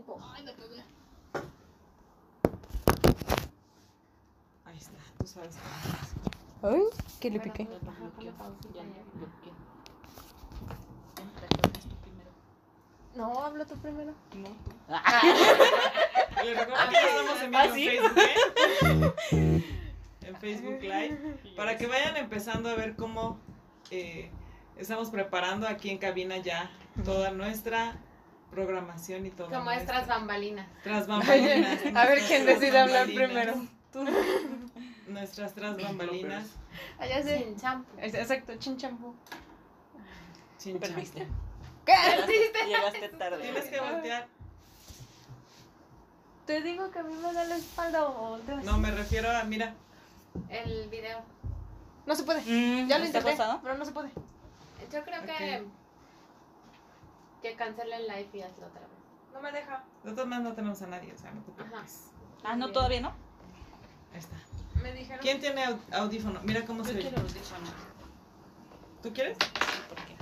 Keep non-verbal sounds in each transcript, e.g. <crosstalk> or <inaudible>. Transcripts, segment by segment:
tipo, ay, me pegué. Ahí está, tú sabes. Ay, ¿qué le piqué? que. No, habla tú primero. No, tú. Les recuerdo que ya estamos en vivo ¿Ah, en? Facebook, ¿eh? <laughs> En Facebook Live. Para que vayan empezando a ver cómo eh, estamos preparando aquí en cabina ya toda nuestra programación y todo. Como nuestra- nuestras bambalinas. Tras bambalinas. <laughs> A ver quién tras decide hablar primero. Tú. <laughs> Nuestras tras bambalinas. Allá champú. Es- Exacto, chinchampú. Chin, chan. Perdiste. ¿Qué? Llegaste, llegaste tarde. Tienes que voltear. Te digo que a mí me da la espalda o volteas. No, me refiero a, mira, El video. No se puede. Mm, Ya lo ¿está intenté, pasado? pero no se puede. Yo creo que. Que cancele el live y hazlo otra vez. No me deja. de todas maneras no tenemos a nadie, o sea, no te preocupes. Ah, no, todavía no. Ahí está. Me dijeron. ¿Quién tiene au- audífono? Mira cómo se Yo ve. quiero audífono. ¿Tú quieres? ¿Por qué?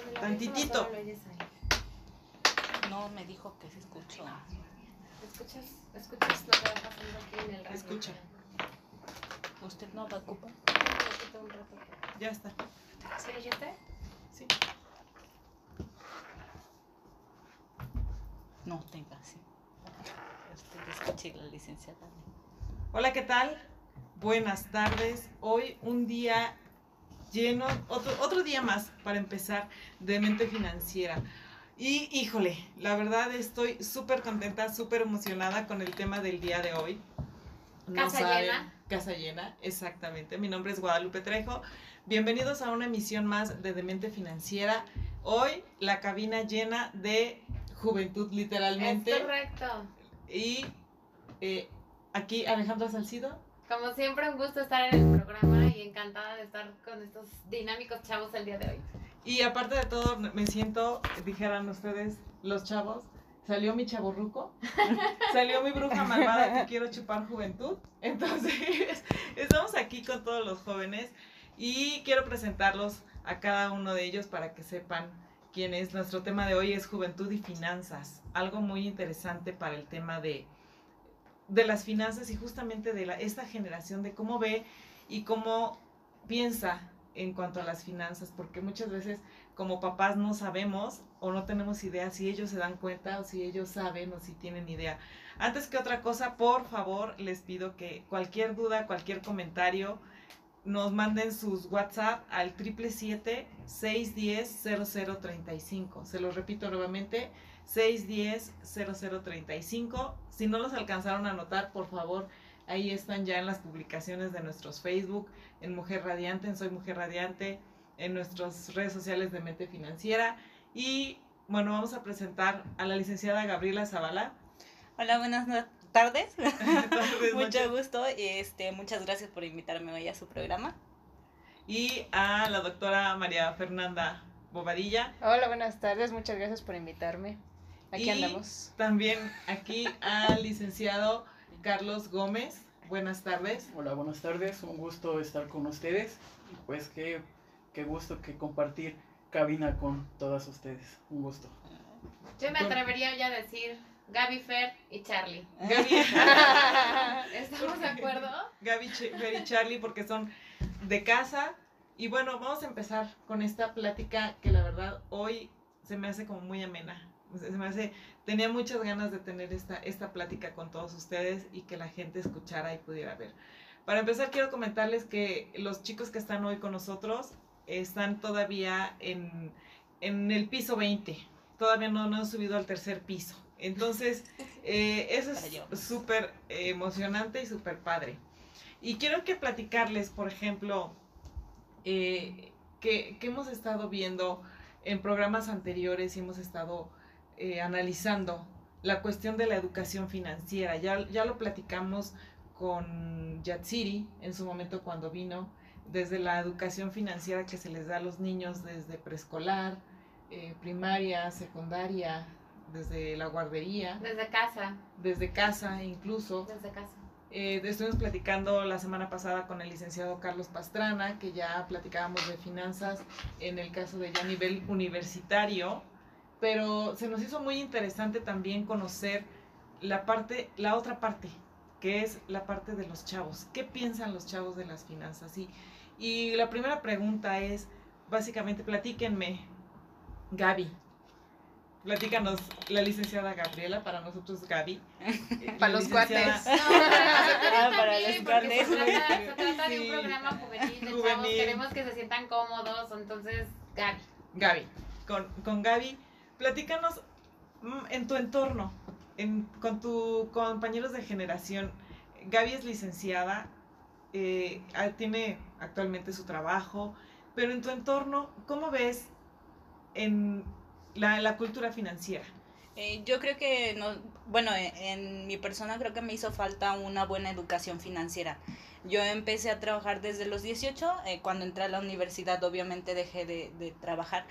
Con el Tantitito. audífono solo lo oyes ahí. No, me dijo que se escuchó. Escuchas, escuchas lo que va pasando aquí en el radio. Escucha. ¿Usted no va a ocupar? Un ratito, un rato. Ya está. ¿Sí lo oyeste? Sí. No, tenga, sí. Usted escuche la licenciada. Hola, ¿qué tal? Buenas tardes. Hoy un día lleno, otro, otro día más para empezar de mente financiera. Y híjole, la verdad estoy súper contenta, súper emocionada con el tema del día de hoy. Casa llena. Casa llena, exactamente. Mi nombre es Guadalupe Trejo. Bienvenidos a una emisión más de Demente Financiera. Hoy la cabina llena de juventud, literalmente. Es correcto. Y eh, aquí Alejandra Salcido. Como siempre, un gusto estar en el programa y encantada de estar con estos dinámicos chavos el día de hoy. Y aparte de todo, me siento, dijeran ustedes, los chavos, salió mi chaborruco, <laughs> salió mi bruja malvada que quiero chupar juventud. Entonces, <laughs> estamos aquí con todos los jóvenes y quiero presentarlos a cada uno de ellos para que sepan quién es. Nuestro tema de hoy es juventud y finanzas, algo muy interesante para el tema de, de las finanzas y justamente de esta generación, de cómo ve y cómo piensa en cuanto a las finanzas, porque muchas veces como papás no sabemos o no tenemos idea si ellos se dan cuenta o si ellos saben o si tienen idea. Antes que otra cosa, por favor, les pido que cualquier duda, cualquier comentario, nos manden sus WhatsApp al 777-610-0035. Se los repito nuevamente, 610-0035. Si no los alcanzaron a anotar, por favor, ahí están ya en las publicaciones de nuestros Facebook, en Mujer Radiante, en Soy Mujer Radiante, en nuestras redes sociales de Mente Financiera. Y bueno, vamos a presentar a la licenciada Gabriela Zavala. Hola, buenas no- tardes. <laughs> Tardes, Mucho gusto. Este, muchas gracias por invitarme hoy a su programa. Y a la doctora María Fernanda Bobadilla. Hola, buenas tardes. Muchas gracias por invitarme. Aquí Y andamos. También aquí al licenciado Carlos Gómez. Buenas tardes. Hola, buenas tardes. Un gusto estar con ustedes. Y Pues qué, qué gusto que compartir cabina con todas ustedes. Un gusto. Yo me atrevería ya a decir Gaby, Fer y Charlie. Gaby, <laughs> ¿Estamos de acuerdo? Gaby, Fer y Charlie, porque son de casa. Y bueno, vamos a empezar con esta plática que la verdad hoy se me hace como muy amena. Se me hace, tenía muchas ganas de tener esta, esta plática con todos ustedes y que la gente escuchara y pudiera ver. Para empezar, quiero comentarles que los chicos que están hoy con nosotros están todavía en, en el piso 20. Todavía no, no han subido al tercer piso. Entonces, eh, eso es súper emocionante y súper padre. Y quiero que platicarles, por ejemplo, eh, que, que hemos estado viendo en programas anteriores y hemos estado eh, analizando la cuestión de la educación financiera. Ya, ya lo platicamos con Yatsiri en su momento cuando vino, desde la educación financiera que se les da a los niños desde preescolar, eh, primaria, secundaria, desde la guardería, Desde casa. desde casa incluso. Desde casa. Eh, estuvimos platicando la semana pasada con el licenciado Carlos Pastrana, que ya platicábamos de finanzas en el caso de ya nivel universitario. pero se nos hizo muy interesante también conocer la parte, la otra parte, que es la parte de los chavos. ¿Qué piensan los chavos de las finanzas? Y, y la primera pregunta es, básicamente, platíquenme, Gaby. Platícanos, la licenciada Gabriela, para nosotros Gaby. <laughs> Para los licenciada- cuates. <laughs> Ah, para los grandes. Se trata, se trata de Sí. un programa juvenil de chavos. Queremos que se sientan cómodos. Entonces, Gaby. Gaby, con, con Gaby, platícanos mm, en tu entorno, en, con tus compañeros de generación. Gaby es licenciada, eh, tiene actualmente su trabajo, pero en tu entorno, ¿cómo ves en la, la cultura financiera? Eh, yo creo que, no, bueno, en, en mi persona creo que me hizo falta una buena educación financiera. Yo empecé a trabajar desde los 18, eh, cuando entré a la universidad obviamente dejé de, de trabajar,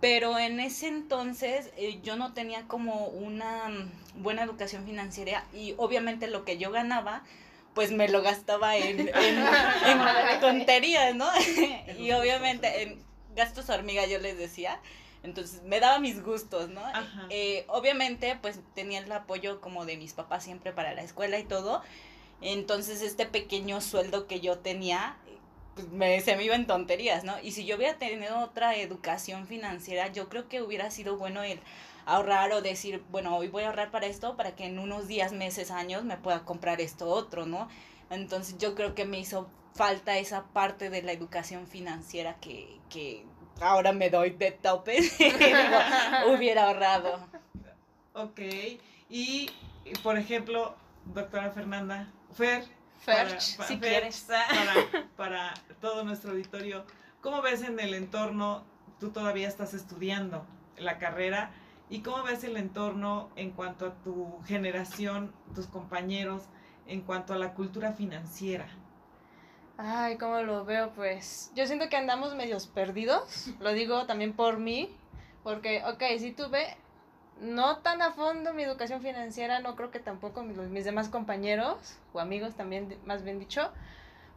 pero en ese entonces eh, yo no tenía como una mm, buena educación financiera y obviamente lo que yo ganaba pues me lo gastaba en, en, <laughs> en tonterías, ¿no? <laughs> <laughs> y obviamente en gastos hormiga yo les decía. Entonces me daba mis gustos, ¿no? Eh, obviamente, pues tenía el apoyo como de mis papás siempre para la escuela y todo. Entonces, este pequeño sueldo que yo tenía, pues me, se me iba en tonterías, ¿no? Y si yo hubiera tenido otra educación financiera, yo creo que hubiera sido bueno el ahorrar o decir, bueno, hoy voy a ahorrar para esto, para que en unos días, meses, años me pueda comprar esto otro, ¿no? Entonces, yo creo que me hizo falta esa parte de la educación financiera que, que ahora me doy de tope. <laughs> digo, hubiera ahorrado. Ok, y y, por ejemplo, doctora Fernanda, Fer, Ferch, para- si Fer, quieres. <laughs> para, para todo nuestro auditorio, ¿cómo ves en el entorno? Tú todavía estás estudiando la carrera. ¿Y cómo ves el entorno en cuanto a tu generación, tus compañeros, en cuanto a la cultura financiera? Ay, ¿cómo lo veo? Pues yo siento que andamos medios perdidos. Lo digo también por mí. Porque, ok, si tuve no tan a fondo mi educación financiera, no creo que tampoco mis, mis demás compañeros o amigos también, más bien dicho.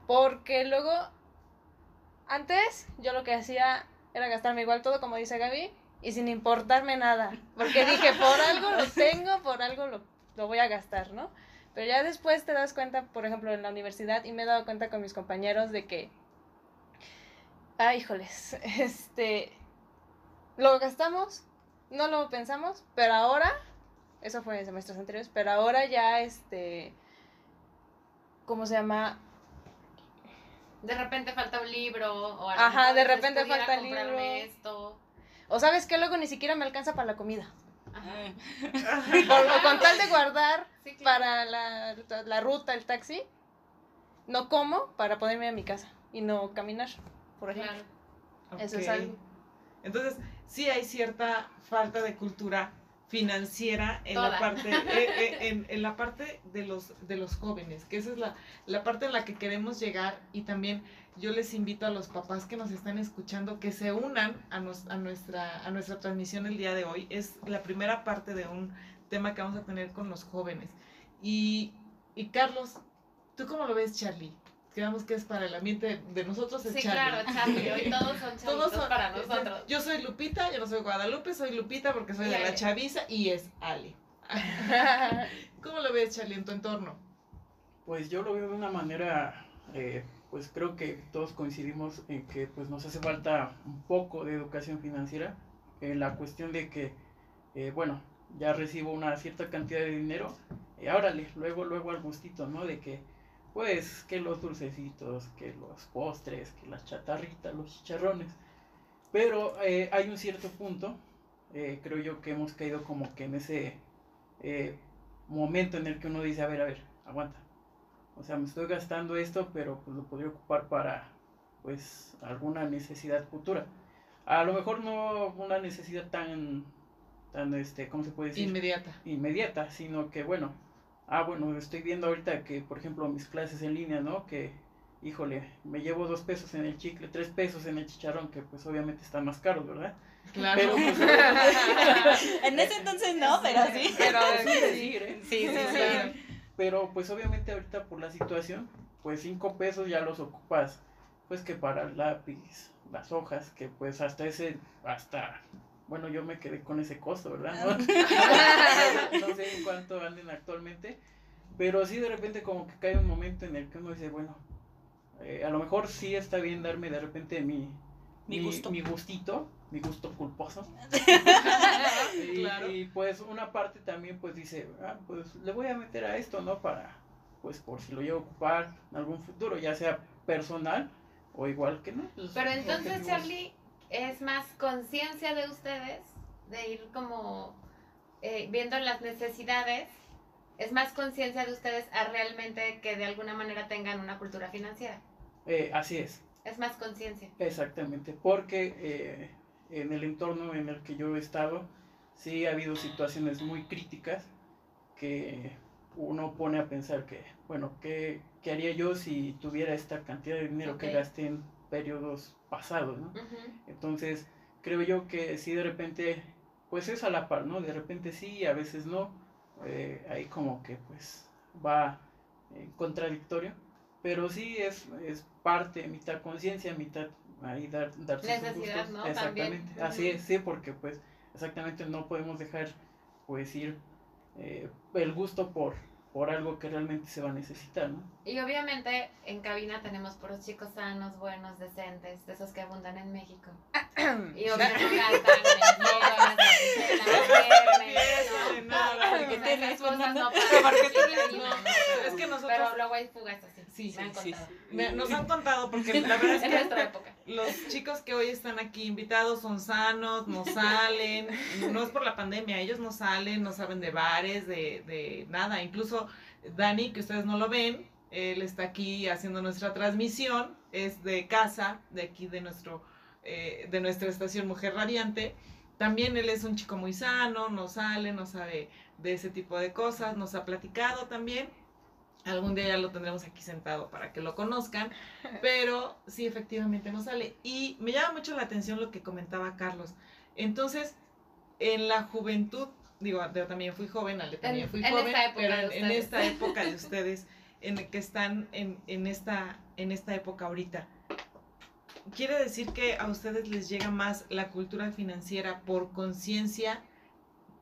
Porque luego, antes yo lo que hacía era gastarme igual todo, como dice Gaby, y sin importarme nada. Porque dije, por algo lo <laughs> tengo, por algo lo, lo voy a gastar, ¿no? Pero ya después te das cuenta, por ejemplo, en la universidad, y me he dado cuenta con mis compañeros de que, ay, híjoles, <laughs> este, lo gastamos, no lo pensamos, pero ahora, eso fue en semestres anteriores, pero ahora ya, este, ¿cómo se llama? De repente falta un libro. O a lo Ajá, de repente "Pudiera falta el libro". Esto. O sabes que luego ni siquiera me alcanza para la comida. O con tal de guardar Sí, claro. para la, la ruta, el taxi, no como para poder ir a mi casa y no caminar, por ejemplo. Claro. Eso es algo. Entonces, sí hay cierta falta de cultura financiera en la parte eh, eh, en, en la parte de los de los jóvenes, que esa es la, la parte en la que queremos llegar y también yo les invito a los papás que nos están escuchando que se unan a, nos- a nuestra a nuestra transmisión el día de hoy. Es la primera parte de un tema que vamos a tener con los jóvenes. Y, y Carlos, ¿tú cómo lo ves, Charlie? Quedamos que es para el ambiente de nosotros es Sí, Charlie. claro, Charlie. Hoy todos son <laughs> Todos son para nosotros. Yo soy Lupita, yo no soy Guadalupe, soy Lupita porque soy Y de la Ale. chaviza y es Ali. <laughs> ¿Cómo lo ves, Charlie, en tu entorno? Pues yo lo veo de una manera, eh, pues creo que todos coincidimos en que pues nos hace falta un poco de educación financiera, en la cuestión de que, eh, bueno, ya recibo una cierta cantidad de dinero, y órale, luego, luego al gustito, ¿no? De que, pues, que los dulcecitos, que los postres, que las chatarritas, los chicharrones, pero eh, hay un cierto punto, eh, creo yo que hemos caído como que en ese eh, momento en el que uno dice, a ver, a ver, aguanta. O sea, me estoy gastando esto, pero pues lo podría ocupar para, pues, alguna necesidad futura. A lo mejor no una necesidad tan, tan, este, ¿cómo se puede decir? Inmediata. inmediata, sino que bueno, ah bueno, estoy viendo ahorita que por ejemplo mis clases en línea, ¿no? Que, híjole, me llevo dos pesos en el chicle, tres pesos en el chicharrón, que pues obviamente están más caros, ¿verdad? Claro. Pero pues, <laughs> En ese entonces no, pero sí. Pero <laughs> sí. Sí, sí, sí. Claro. Pero pues obviamente ahorita por la situación, pues cinco pesos ya los ocupas, pues que para el lápiz, las hojas, que pues hasta ese, hasta bueno, yo me quedé con ese costo, ¿verdad? No, <laughs> no sé en cuánto anden actualmente, pero sí de repente como que cae un momento en el que uno dice, bueno, eh, a lo mejor sí está bien darme de repente mi, Mi gusto. mi gustito, mi gusto culposo. <laughs> y, Claro. y, pues una parte también pues dice, ah, pues le voy a meter a esto, ¿no? Para, pues por si lo llevo a ocupar en algún futuro, ya sea personal o igual que no. pues, Pero entonces. Charlie, es más conciencia de ustedes, de ir como eh, viendo las necesidades, es más conciencia de ustedes a realmente que de alguna manera tengan una cultura financiera. Eh, así es. Es más conciencia. Exactamente, porque eh, en el entorno en el que yo he estado, sí ha habido situaciones muy críticas que uno pone a pensar que, bueno, ¿qué, qué haría yo si tuviera esta cantidad de dinero que gasté en periodos pasados, ¿no? Entonces, creo yo que sí de repente, pues es a la par, ¿no? De repente sí, a veces no. eh, ahí como que pues va eh, contradictorio. Pero sí es, es parte, mitad conciencia, mitad ahí dar, darse sus Necesidad, gustos. ¿no? Exactamente. También. Así es, sí, porque pues exactamente no podemos dejar pues ir eh, el gusto por, por algo que realmente se va a necesitar, ¿no? Y obviamente en cabina tenemos puros chicos sanos, buenos, decentes, de esos que abundan en México. <clears throat> Y obviamente en en la Fiesta, nada. ¿no? ¿Qué O sea, tienes, esas cosas Fernanda? no ¿Por pasan qué en es que nosotros- Pero luego hay fugas así. Sí, me han sí, contado. Me- nos han contado porque la verdad es <laughs> En que nuestra época. Los chicos que hoy están aquí invitados son sanos, no salen, no es por la pandemia, ellos no salen, no saben de bares, de, de nada. Incluso Dani, que ustedes no lo ven, él está aquí haciendo nuestra transmisión, es de casa, de aquí de nuestro, eh, de nuestra estación Mujer Radiante. También él es un chico muy sano, no sale, no sabe de ese tipo de cosas, nos ha platicado también. Algún día ya lo tendremos aquí sentado para que lo conozcan, pero sí, efectivamente no sale. Y me llama mucho la atención lo que comentaba Carlos. Entonces, en la juventud, digo, yo también fui joven, Ale también En- fui en joven, esta época pero de en, en esta época de ustedes, en el que están en, en, esta, en esta época ahorita, quiere decir que a ustedes les llega más la cultura financiera por conciencia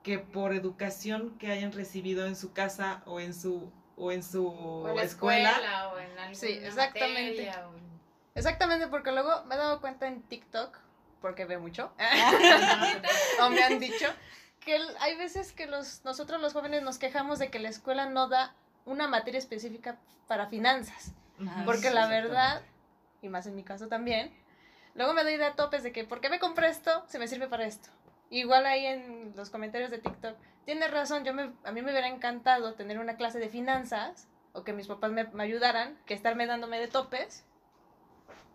que por educación que hayan recibido en su casa o en su o en su O en la escuela. escuela o en alguna Sí, exactamente. materia, o en- Exactamente, porque luego me he dado cuenta en TikTok, porque veo mucho, <laughs> o me han dicho, que hay veces que los, nosotros los jóvenes nos quejamos de que la escuela no da una materia específica para finanzas. Porque la verdad, y más en mi caso también, luego me doy de a topes de que, ¿por qué me compré esto? Se me sirve para esto. Igual ahí en los comentarios de TikTok, tienes razón, yo me, a mí me hubiera encantado tener una clase de finanzas o que mis papás me, me ayudaran que estarme dándome de topes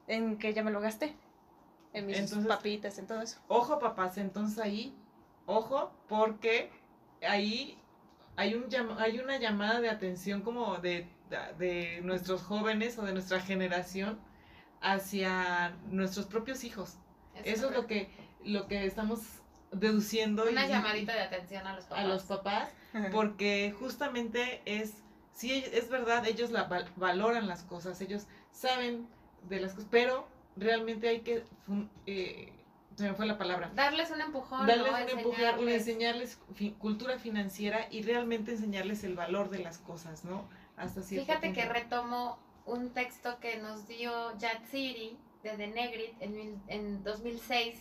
en que ya me lo gasté. En mis Entonces- papitas, en todo eso. Ojo, papás, entonces ahí, ojo, porque ahí hay, un hay una llamada de atención como de, de nuestros jóvenes o de nuestra generación hacia nuestros propios hijos. Eso es lo que, lo que estamos deduciendo. Una y- llamadita de atención a los papás. a los papás, porque justamente es, sí, es verdad, ellos la val- valoran las cosas, ellos saben de las cosas, pero realmente hay que, fun- eh, se me fue la palabra, Darles un empujón, darles ¿no? un empujón, Enseñarles. enseñarles fi- cultura financiera y realmente enseñarles el valor de las cosas, ¿no? Hasta cierto Fíjate que retomo un texto que nos dio Yatsiri de The Negrit en, mil- en 2006,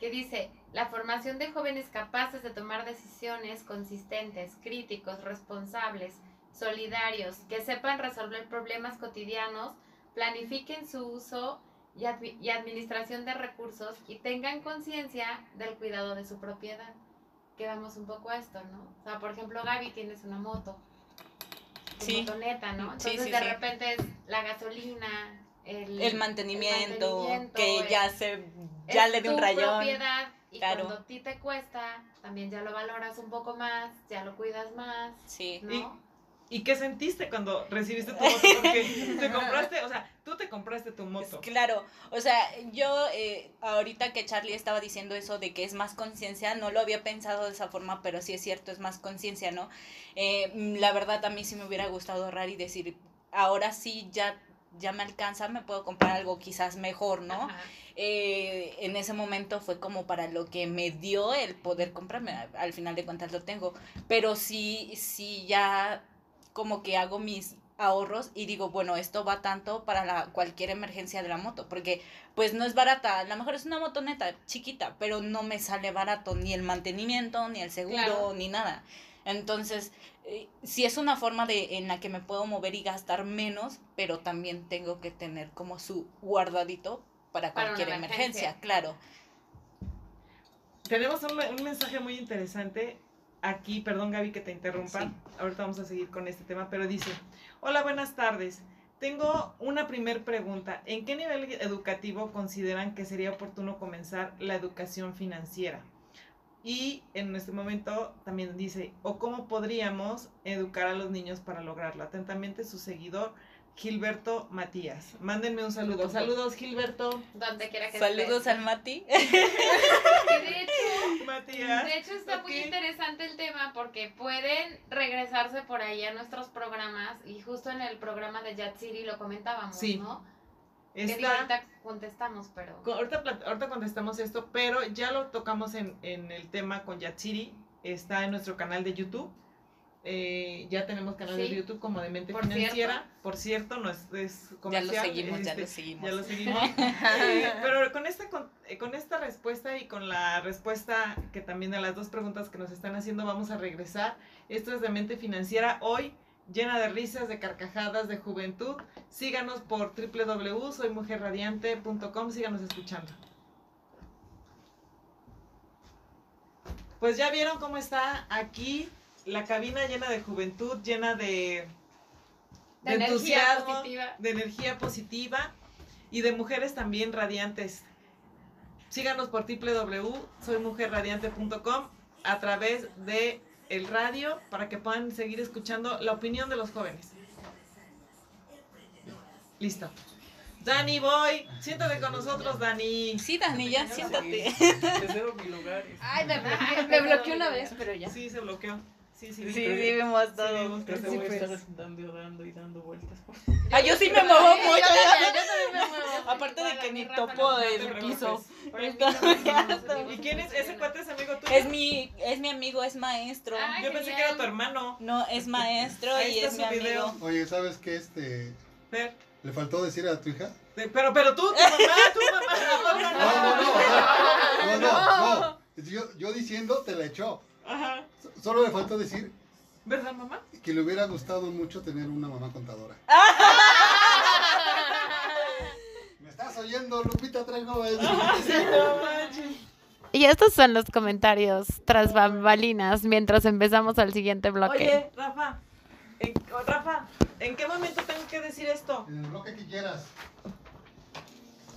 que dice, la formación de jóvenes capaces de tomar decisiones consistentes, críticos, responsables, solidarios, que sepan resolver problemas cotidianos, planifiquen su uso y, admi- y administración de recursos y tengan conciencia del cuidado de su propiedad. Que vamos un poco a esto, ¿no? O sea, por ejemplo, Gaby tienes una moto Sí. motoneta, ¿no? Sí, Entonces sí, de sí. repente es la gasolina, el, El mantenimiento, mantenimiento, que el- ya se, ya le dio un rayón. propiedad y Claro. cuando a ti te cuesta, también ya lo valoras un poco más, ya lo cuidas más, Sí. ¿no? ¿Y qué sentiste cuando recibiste tu <laughs> moto? Porque te compraste, o sea, tú te compraste tu moto. Claro, o sea, yo eh, ahorita que Charlie estaba diciendo eso de que es más conciencia, no lo había pensado de esa forma, pero sí es cierto, es más conciencia, ¿no? Eh, la verdad a mí sí me hubiera gustado ahorrar y decir, ahora sí ya ya me alcanza, me puedo comprar algo quizás mejor, ¿no? Eh, en ese momento fue como para lo que me dio el poder comprarme. Al- Al final de cuentas lo tengo. Pero sí, sí ya como que hago mis ahorros y digo, bueno, esto va tanto para la, cualquier emergencia de la moto, porque pues no es barata, a lo mejor es una motoneta chiquita, pero no me sale barato ni el mantenimiento, ni el seguro, Claro. ni nada. Entonces, eh, sí es una forma de en la que me puedo mover y gastar menos, pero también tengo que tener como su guardadito para cualquier emergencia. emergencia, claro. Tenemos un, un mensaje muy interesante aquí, perdón Gaby que te interrumpa, Sí. ahorita vamos a seguir con este tema, pero dice, hola, buenas tardes. Tengo una primer pregunta. ¿En qué nivel educativo consideran que sería oportuno comenzar la educación financiera? Y en este momento también dice, o cómo podríamos educar a los niños para lograrlo. Atentamente su seguidor, Gilberto Matías. Mándenme un saludo. Saludos, Gilberto Donde quiera que Saludos estés. al Mati. <laughs> De hecho, Matías. de hecho está muy interesante el tema porque pueden regresarse por ahí a nuestros programas y justo en el programa de Yatsiri lo comentábamos, Sí. ¿no? Digo, Está- ahorita contestamos, pero... Ahorita, contestamos esto, pero ya lo tocamos en, en el tema con Yatsiri. Está en nuestro canal de YouTube. Eh, ya tenemos canal de. YouTube como de Mente Por Financiera. cierto. Por cierto, no es, es Ya lo comercial. seguimos, ya este, lo seguimos. ya lo seguimos. <laughs> Eh, pero con esta, con, eh, con esta respuesta y con la respuesta que también a las dos preguntas que nos están haciendo vamos a regresar. Esto es de Mente Financiera hoy, llena de risas, de carcajadas, de juventud. Síganos por www.soymujerradiante.com, síganos escuchando. Pues ya vieron cómo está aquí la cabina llena de juventud, llena de, De energía entusiasmo, positiva. de energía positiva y de mujeres también radiantes. Síganos por www.soymujerradiante.com a través de el radio para que puedan seguir escuchando la opinión de los jóvenes. Listo. Dani Boy, siéntate con nosotros, Dani. Sí, Dani, ya siéntate. Sí, te cedo mi lugar. este. Ay, me me bloqueé una vez, pero ya. Sí, se bloqueó. Sí, sí, Sí, sí. vimos Sí, todo. vimos que Creo que sí, voy a pues. estar dando, dando y dando vueltas. Ah, yo sí me muevo mucho. yo también me muevo. Aparte de que ni topo no me el preocupes. piso. ¿Y quién es ese cuate? ¿Es amigo tuyo? Es mi, es mi amigo, es maestro. Yo pensé que era tu hermano. No, es maestro y es mi amigo. video. Oye, ¿sabes qué? Este, Fer, ¿Le faltó decir a tu hija? Pero, pero tú, tu mamá, tu mamá. No, no, no. no, no, no. Yo, yo diciendo te la echó. Ajá. So- Solo le faltó decir ¿Verdad, mamá? que le hubiera gustado mucho tener una mamá contadora. <laughs> ¿Me estás oyendo, Lupita Traigo? No manches. Y estos son los comentarios tras bambalinas mientras empezamos al siguiente bloque. Oye, Rafa, ¿en, oh, Rafa, ¿en qué momento tengo que decir esto? En el bloque que quieras.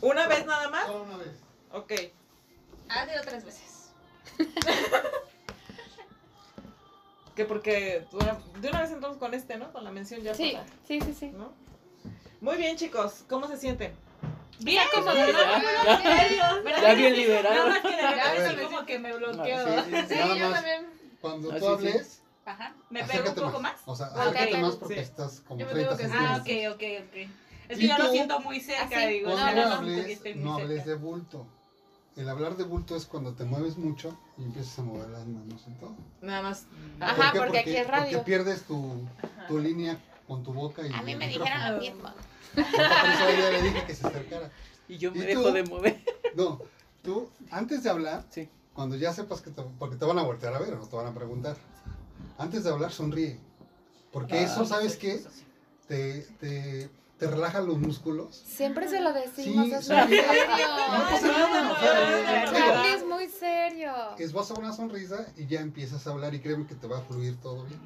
¿Una vez nada más? Solo una vez. Ok. Ah, digo tres veces. <laughs> Que porque de una vez entonces con este, ¿no? Con la mención ya sí, para- sí, sí, sí. ¿no? Muy bien, chicos. ¿Cómo se sienten? Bien, como Ya, ¿verdad? ya bien liberado. Nada más que de me como que me Sí, bloqueo. Sí, yo también. Cuando Ah, tú hables, Ajá. ¿Me pego un poco más. más? O sea, acércate más porque Sí. estás como Yo me 30 tengo que- Ah, ok, ok, ok. Es ¿Y que yo lo siento muy cerca, Así. digo. No, no, hables de bulto. El hablar de bulto es cuando te mueves mucho y empiezas a mover las manos en todo. Nada más. Ajá, porque aquí es radio. Porque pierdes tu, tu línea con tu boca y A mí me micrófono. dijeron lo mismo. Yo a ella le dije que se acercara. Y yo me ¿Y dejo tú? de mover. No, tú, antes de hablar, Sí. cuando ya sepas que te, porque te van a voltear a ver o no te van a preguntar, antes de hablar sonríe. Porque Ah, eso, ¿sabes qué? Te, te, te relaja los músculos. Siempre se lo decimos, Sí, es sí. muy serio. No pasa nada, Charlie es muy serio. esboza una sonrisa y ya empiezas a hablar y créeme que te va a fluir todo bien.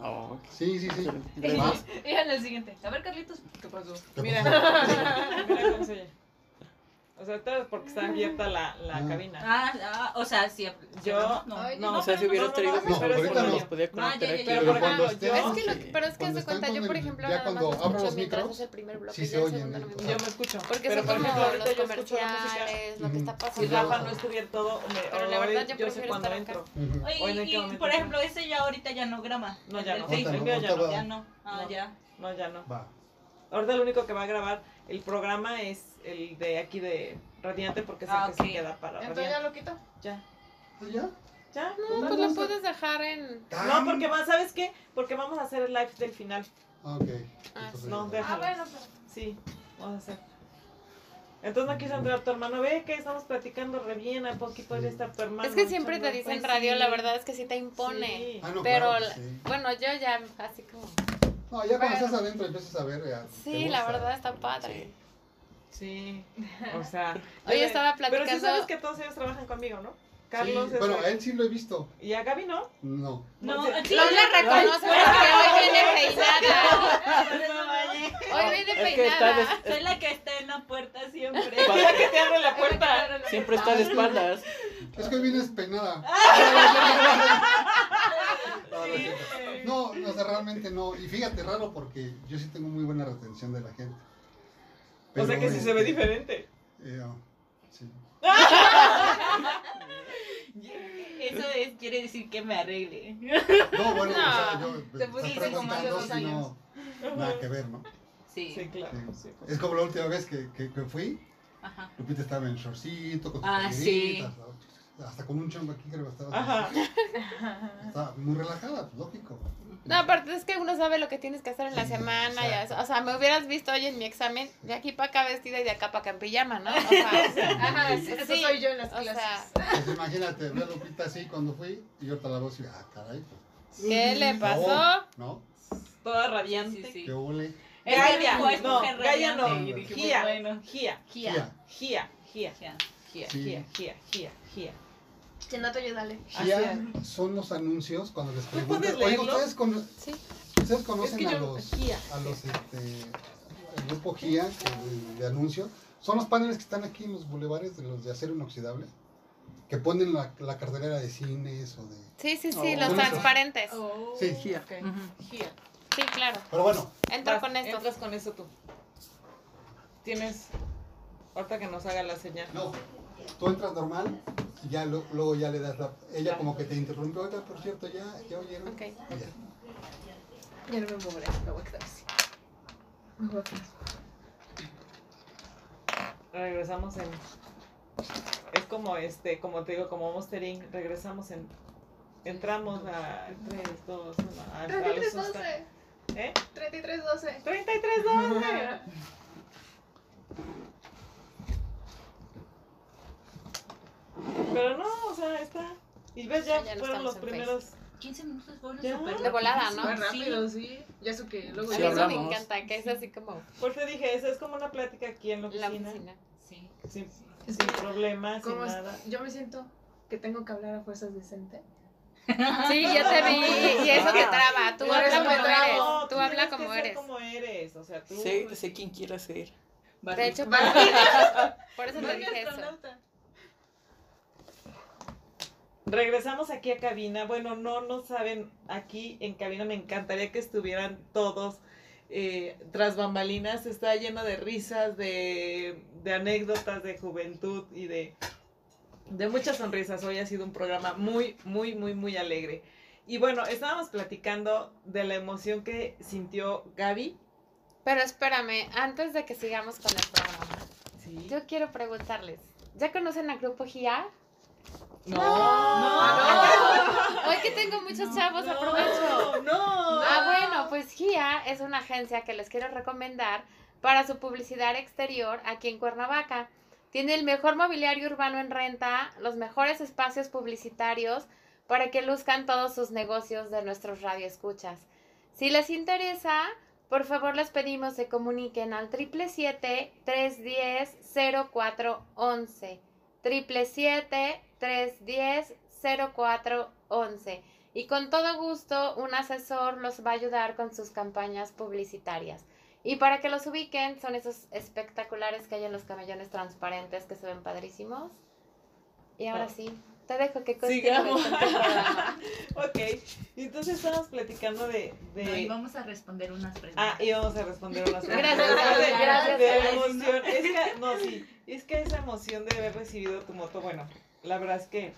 Oh, Sí, sí, sí. Vas. <laughs> Y en el siguiente. A ver, Carlitos, ¿qué pasó? ¿Qué Mira, pasó? <laughs> mira cómo se oye. O sea, todo es porque está abierta la, la Ah. cabina. Ah, ah, o sea, sí. Yo- No. Ay, No, o sea, si no, traído no, no, pero ahorita no. podía conectar ya, aquí. Pero por ejemplo, yo, Es que lo, pero es que de cuenta, yo por ejemplo ya nada cuando más abro los micros, es el primer bloque sí se oyen, no yo me escucho. Porque pero por ejemplo, ahorita los yo escucho la música. comerciales, lo que está pasando. Si Rafa no estuviera todo, me, Pero la verdad, yo prefiero estar entro. Ujú. Oye, Oye, ¿en qué y, por ejemplo, ese ya ahorita ya no grama. No, ya no. ya no. No. Ah, No. ya. No, ya no. Va. Ahorita lo único que va a grabar el programa es el de aquí de Radiante porque es el Ah, que se ok. queda para Entonces ya lo quito. Ya. ¿Pues ya? Ya. No, pues lo puedes dejar en. No, porque va, ¿sabes qué? Porque vamos a hacer el live del final. Ah, Ok. Ah, No, Ah, déjalo. bueno, pues. Sí, vamos a hacer. Entonces no quiso entrar tu hermano. Ve que estamos platicando re bien. ¿A podría estar tu hermano? Es que siempre te dicen Pues radio, sí. la verdad es que sí te impone. Sí. Ah, no, Pero, claro, sí. bueno, yo ya así como. No, ya cuando Bueno. estás adentro empiezas a ver. ya, Sí, la verdad está padre. Sí, o sea. <laughs> Hoy estaba Pero platicando. sí sabes que todos ellos trabajan conmigo, ¿no? Carlos Sí, es bueno, a él sí lo he visto. ¿Y a Gaby no? No. No, Sí. sí, No la reconoces porque hoy viene peinada. <laughs> Hoy viene Es que está peinada. de- Soy la que está en la puerta siempre. Es la que te abre la puerta. siempre está de espaldas. Es que hoy vienes peinada. <laughs> No, o sea, realmente no. Y fíjate, raro porque yo sí tengo muy buena retención de la gente. O sea que sí se ve este, diferente. eh, no, sí. <laughs> Eso es, quiere decir que me arregle. No, bueno, o sea, yo te pusiste como hace preguntando dos si años. no, nada que ver, ¿no? Sí. Sí, claro. Sí. sí. Es como la última vez que, que, que fui, Ajá. Lupita estaba en shortcito, con sus Ah, sí. ¿no? hasta con un chongo aquí creo que estaba. Ajá. Estaba muy relajada, pues, lógico. No, aparte es que uno sabe lo que tienes que hacer en la semana. Ya, o sea, me hubieras visto hoy en mi examen de aquí para acá vestida y de acá para acá en pijama, ¿no? O <laughs> sea, Ajá, sí, eso Sí, soy yo en las o clases. sea, Pues imagínate, ve a Lupita así cuando fui y yo te la voz y ah, caray. ¿qué le pasó? No, Toda Sí, radiante. sí, sí. qué ole. Ella Gaia, no, mujer Gaia no. Gia, bueno. Gia, Gia. Gia. Gia, Gia, Gia. Gia. Gia, Gia, Chenato, ayúdale. Gia son los anuncios cuando les preguntan. Oye, ustedes, con, Sí. ustedes conocen Es que a yo- los, Gia. a los, este, el grupo GIA de, de anuncios. Son los paneles que están aquí en los bulevares de los de acero inoxidable. Que ponen la, la cartelera de cines o de. Sí, sí, sí, Oh. los transparentes. Oh, Sí. Gia. Sí, claro. Pero bueno, Entro Vas, con esto. Entras con eso tú. Tienes. Ahorita que nos haga la señal. no. Tú entras normal ya lo- luego ya le das la. Ella como que te interrumpe. Oiga, por cierto, ya, ya oyeron. Ok. Y ya. Ya no me moveré, me voy a quedar así. Me voy a quedar así. Regresamos en. Es como este, como te digo, como Monster Inc. Regresamos en. Entramos a 3, 2, 1. A, a los 33, susta- 12. ¿Eh? 33, 12. 33, 12. Pero no, o sea, está. Y ves, ya, Ya no fueron los primeros. 15 minutos fueron Ya. súper De volada, ¿no? Fue rápido, sí. Ya eso que luego A Sí, mí ya- eso me encanta, que es así como Por te dije, eso es como una plática aquí en la la oficina. oficina. Sí. Sin, Sí. sin problemas, sin nada. Yo me siento que tengo que hablar a fuerzas decente. Sí, yo te vi y eso te traba. Tú habla como trabo. eres. No, Tú habla que como ser eres. como eres, o sea, tú. Sé, sé quién quiera ser. De hecho, por, por eso te dije eso. Regresamos aquí a cabina. Bueno, no, no saben, aquí en cabina me encantaría que estuvieran todos eh, tras bambalinas. Está lleno de risas, de, de anécdotas de juventud y de, de muchas sonrisas. Hoy ha sido un programa muy, muy, muy, muy alegre. Y bueno, estábamos platicando de la emoción que sintió Gaby. Pero espérame, antes de que sigamos con el programa, Sí. yo quiero preguntarles. ¿Ya conocen a Grupo GIA? No, Hoy que tengo muchos chavos, aprovecho. No, Ah, bueno, pues GIA es una agencia que les quiero recomendar para su publicidad exterior aquí en Cuernavaca. Tiene el mejor mobiliario urbano en renta, los mejores espacios publicitarios para que luzcan todos sus negocios de nuestros radioescuchas. Si les interesa, por favor les pedimos se comuniquen al 777-310-0411. 777-310-0411. Y con todo gusto, un asesor los va a ayudar con sus campañas publicitarias. Y para que los ubiquen, son esos espectaculares que hay en los camellones transparentes que se ven padrísimos. Y ahora Ah. sí, te dejo que Sigamos. <laughs> ok, entonces estábamos platicando de... de... No, y vamos a responder unas preguntas. Ah, y vamos a responder unas Gracias, preguntas. Ale, gracias, De Ale. emoción. Es que, no, sí. Es que esa emoción de haber recibido tu moto, bueno, la verdad es que.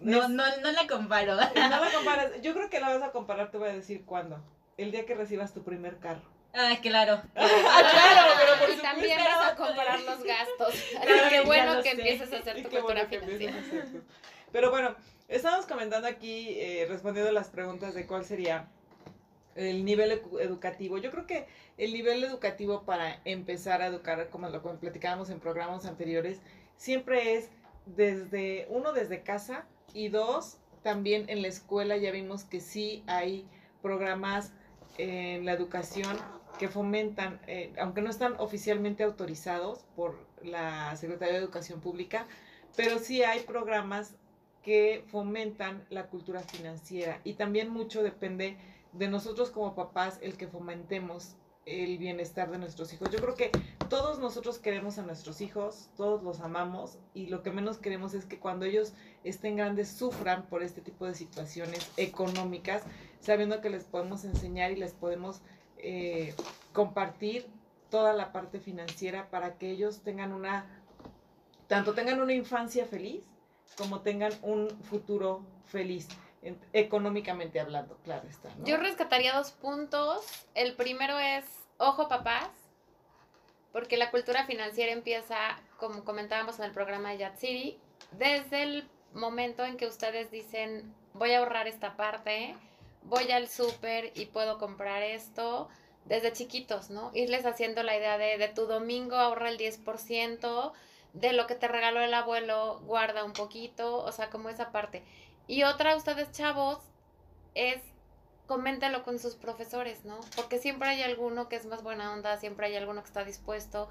No, es- no, no la comparo. no la <laughs> comparas. Yo creo que la vas a comparar, te voy a decir cuándo. El día que recibas tu primer carro. Ah, claro. <laughs> Ah, claro, pero por y también supuesto. vas a comparar los gastos. <laughs> Así Claro, que bueno que sé. empieces a hacer tu qué cultura bueno financiera. Pero bueno, estamos comentando aquí, eh, respondiendo las preguntas de cuál sería el nivel ecu- educativo. Yo creo que el nivel educativo para empezar a educar, como lo platicábamos en programas anteriores, siempre es desde, uno, desde casa y dos, también en la escuela ya vimos que sí hay programas en la educación que fomentan, eh, aunque no están oficialmente autorizados por la Secretaría de Educación Pública, pero sí hay programas que fomentan la cultura financiera y también mucho depende de nosotros como papás el que fomentemos el bienestar de nuestros hijos. Yo creo que todos nosotros queremos a nuestros hijos, todos los amamos y lo que menos queremos es que cuando ellos estén grandes sufran por este tipo de situaciones económicas, sabiendo que les podemos enseñar y les podemos eh, compartir toda la parte financiera para que ellos tengan una, tanto tengan una infancia feliz como tengan un futuro feliz, en- económicamente hablando, claro está. Yo rescataría dos puntos. El primero es, ojo papás, porque la cultura financiera empieza, como comentábamos en el programa de Yat City, desde el momento en que ustedes dicen, voy a ahorrar esta parte, voy al súper y puedo comprar esto, desde chiquitos, ¿no? Irles haciendo la idea de, de tu domingo ahorra el 10%, de lo que te regaló el abuelo guarda un poquito, o sea, como esa parte. Y otra, ustedes chavos, es coméntalo con sus profesores, ¿no? Porque siempre hay alguno que es más buena onda, siempre hay alguno que está dispuesto.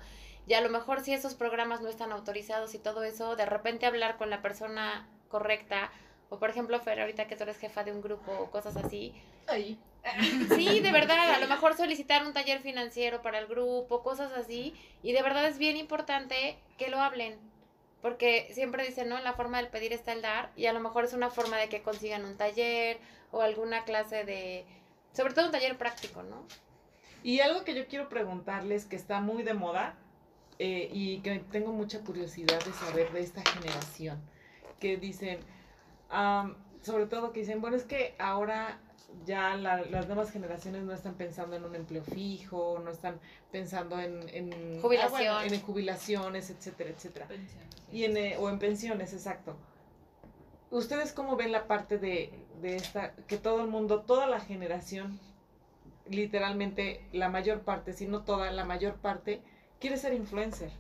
Y a lo mejor si esos programas no están autorizados y todo eso, de repente hablar con la persona correcta, o por ejemplo, Fer, ahorita que tú eres jefa de un grupo o cosas así. Ahí. Sí, de verdad, a lo mejor solicitar un taller financiero para el grupo, cosas así. Y de verdad es bien importante que lo hablen. Porque siempre dicen, ¿no? La forma del pedir está el dar. Y a lo mejor es una forma de que consigan un taller o alguna clase de... Sobre todo un taller práctico, ¿no? Y algo que yo quiero preguntarles que está muy de moda eh, y que tengo mucha curiosidad de saber de esta generación, que dicen, sobre todo que dicen, bueno, es que ahora ya la- las nuevas generaciones no están pensando en un empleo fijo, no están pensando en, en Jubilación. ah, bueno, en jubilaciones, etcétera, etcétera. Y en, eh, o en pensiones, exacto. ¿Ustedes cómo ven la parte de, de esta, que todo el mundo, toda la generación, literalmente la mayor parte, si no toda, la mayor parte, quiere ser influencer?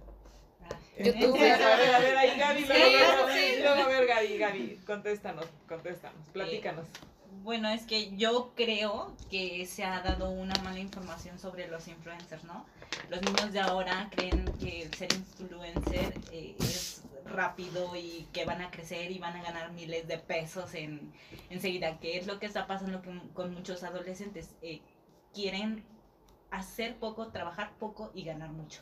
Entonces, a ver, a ver, ahí Gaby, Sí, luego, luego, sí. luego, a ver Gaby, Gaby, contéstanos, contéstanos, platícanos. Bueno, es que yo creo que se ha dado una mala información sobre los influencers, ¿no? Los niños de ahora creen que el ser influencer eh, es rápido y que van a crecer y van a ganar miles de pesos en enseguida, que es lo que está pasando con, con muchos adolescentes. Eh, quieren hacer poco, trabajar poco y ganar mucho.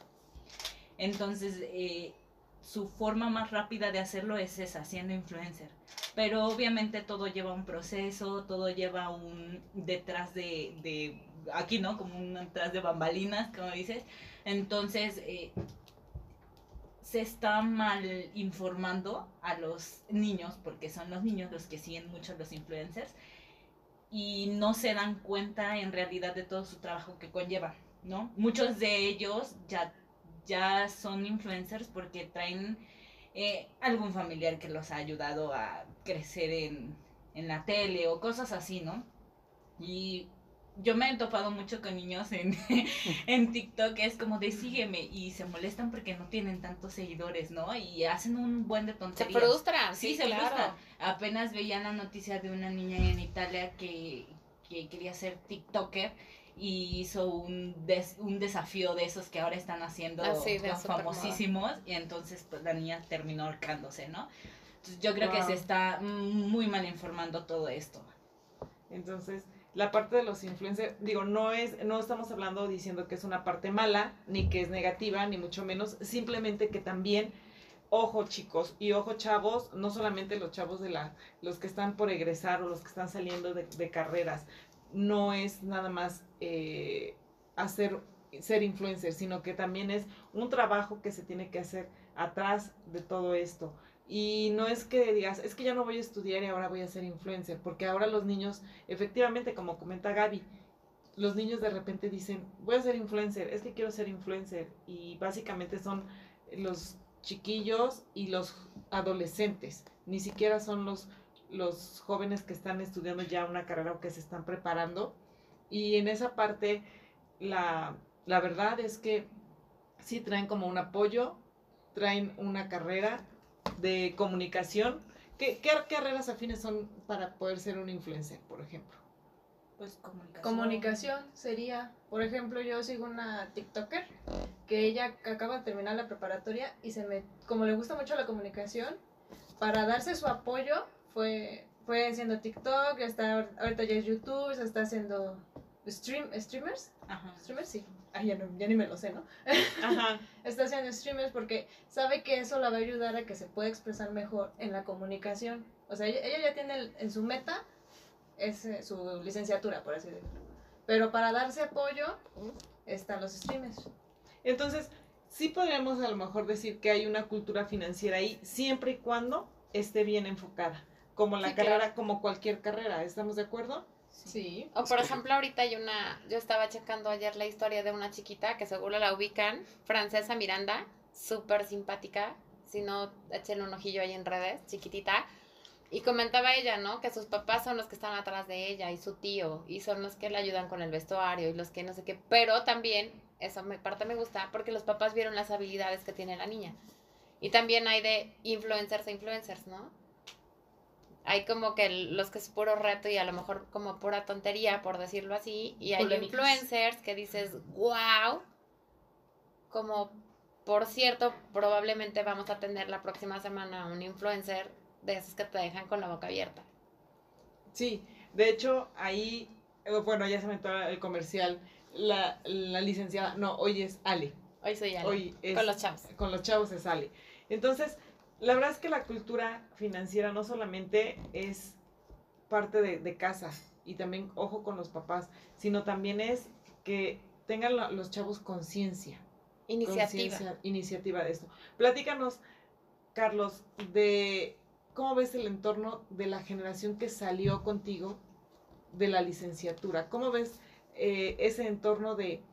Entonces, eh, su forma más rápida de hacerlo es esa, siendo influencer. Pero obviamente todo lleva un proceso, todo lleva un detrás de, de aquí, ¿no? Como un detrás de bambalinas, como dices. Entonces, eh, se está mal informando a los niños, porque son los niños los que siguen mucho los influencers, y no se dan cuenta en realidad de todo su trabajo que conlleva, ¿no? Muchos de ellos ya, ya son influencers porque traen eh, algún familiar que los ha ayudado a crecer en, en la tele o cosas así, ¿no? Y yo me he topado mucho con niños en, <laughs> en TikTok, es como de sígueme y se molestan porque no tienen tantos seguidores, ¿no? Y hacen un buen de Se tonterías. frustran, Sí, sí, se claro. frustran. Apenas veía la noticia de una niña en Italia que, que quería ser TikToker y hizo un, des- un desafío de esos que ahora están haciendo Ah, sí, los famosísimos y entonces pues, la niña terminó ahorcándose, ¿no? Entonces yo creo que se está muy mal informando todo esto. Entonces, la parte de los influencers, digo, no es, no estamos hablando diciendo que es una parte mala, ni que es negativa, ni mucho menos, simplemente que también, ojo chicos, y ojo chavos, no solamente los chavos de la, los que están por egresar o los que están saliendo de, de carreras, no es nada más eh, hacer, ser influencer, sino que también es un trabajo que se tiene que hacer atrás de todo esto. Y no es que digas, es que ya no voy a estudiar y ahora voy a ser influencer, porque ahora los niños, efectivamente, como comenta Gaby, los niños de repente dicen, voy a ser influencer, es que quiero ser influencer. Y básicamente son los chiquillos y los adolescentes, ni siquiera son los, los jóvenes que están estudiando ya una carrera o que se están preparando. Y en esa parte, la, la verdad es que sí traen como un apoyo, traen una carrera de comunicación. ¿Qué, qué carreras afines son para poder ser un influencer, por ejemplo? Pues comunicación. Comunicación sería, por ejemplo, yo sigo una TikToker que ella acaba de terminar la preparatoria y se me, como le gusta mucho la comunicación, para darse su apoyo fue, fue haciendo TikTok, ya está, ahorita ya es YouTube, se está haciendo stream, streamers, Ajá. streamers sí, Ay, ya, no- ya ni me lo sé, ¿no? Ajá. <laughs> está haciendo streamers porque sabe que eso la va a ayudar a que se pueda expresar mejor en la comunicación. O sea, ella, ella ya tiene el- en su meta es eh, su licenciatura, por así decirlo. Pero para darse apoyo están los streamers. Entonces, sí podríamos a lo mejor decir que hay una cultura financiera ahí, siempre y cuando esté bien enfocada, como la Sí, carrera, claro. como cualquier carrera, ¿estamos de acuerdo? Sí. O por ejemplo, ahorita hay una, yo estaba checando ayer la historia de una chiquita que seguro la ubican, Francesa Miranda, súper simpática, si no, échenle un ojillo ahí en redes, chiquitita. Y comentaba ella, ¿no? Que sus papás son los que están atrás de ella y su tío, y son los que le ayudan con el vestuario y los que no sé qué. Pero también, esa me, parte me gusta, porque los papás vieron las habilidades que tiene la niña. Y también hay de influencers e influencers, ¿no? Hay como que los que es puro reto y a lo mejor como pura tontería, por decirlo así, y hay Polémicas. influencers que dices, wow, como por cierto, probablemente vamos a tener la próxima semana un influencer de esos que te dejan con la boca abierta. Sí, de hecho, ahí, eh, bueno, ya se me el comercial, la, la licenciada, no, hoy es Ale, Hoy soy Ale, hoy es... con los chavos. con los chavos se sale. Entonces, la verdad es que la cultura financiera no solamente es parte de, de casa y también ojo con los papás, sino también es que tengan los chavos conciencia. Iniciativa. iniciativa de esto. Platícanos, Carlos, de cómo ves el entorno de la generación que salió contigo de la licenciatura. ¿Cómo ves eh, ese entorno de,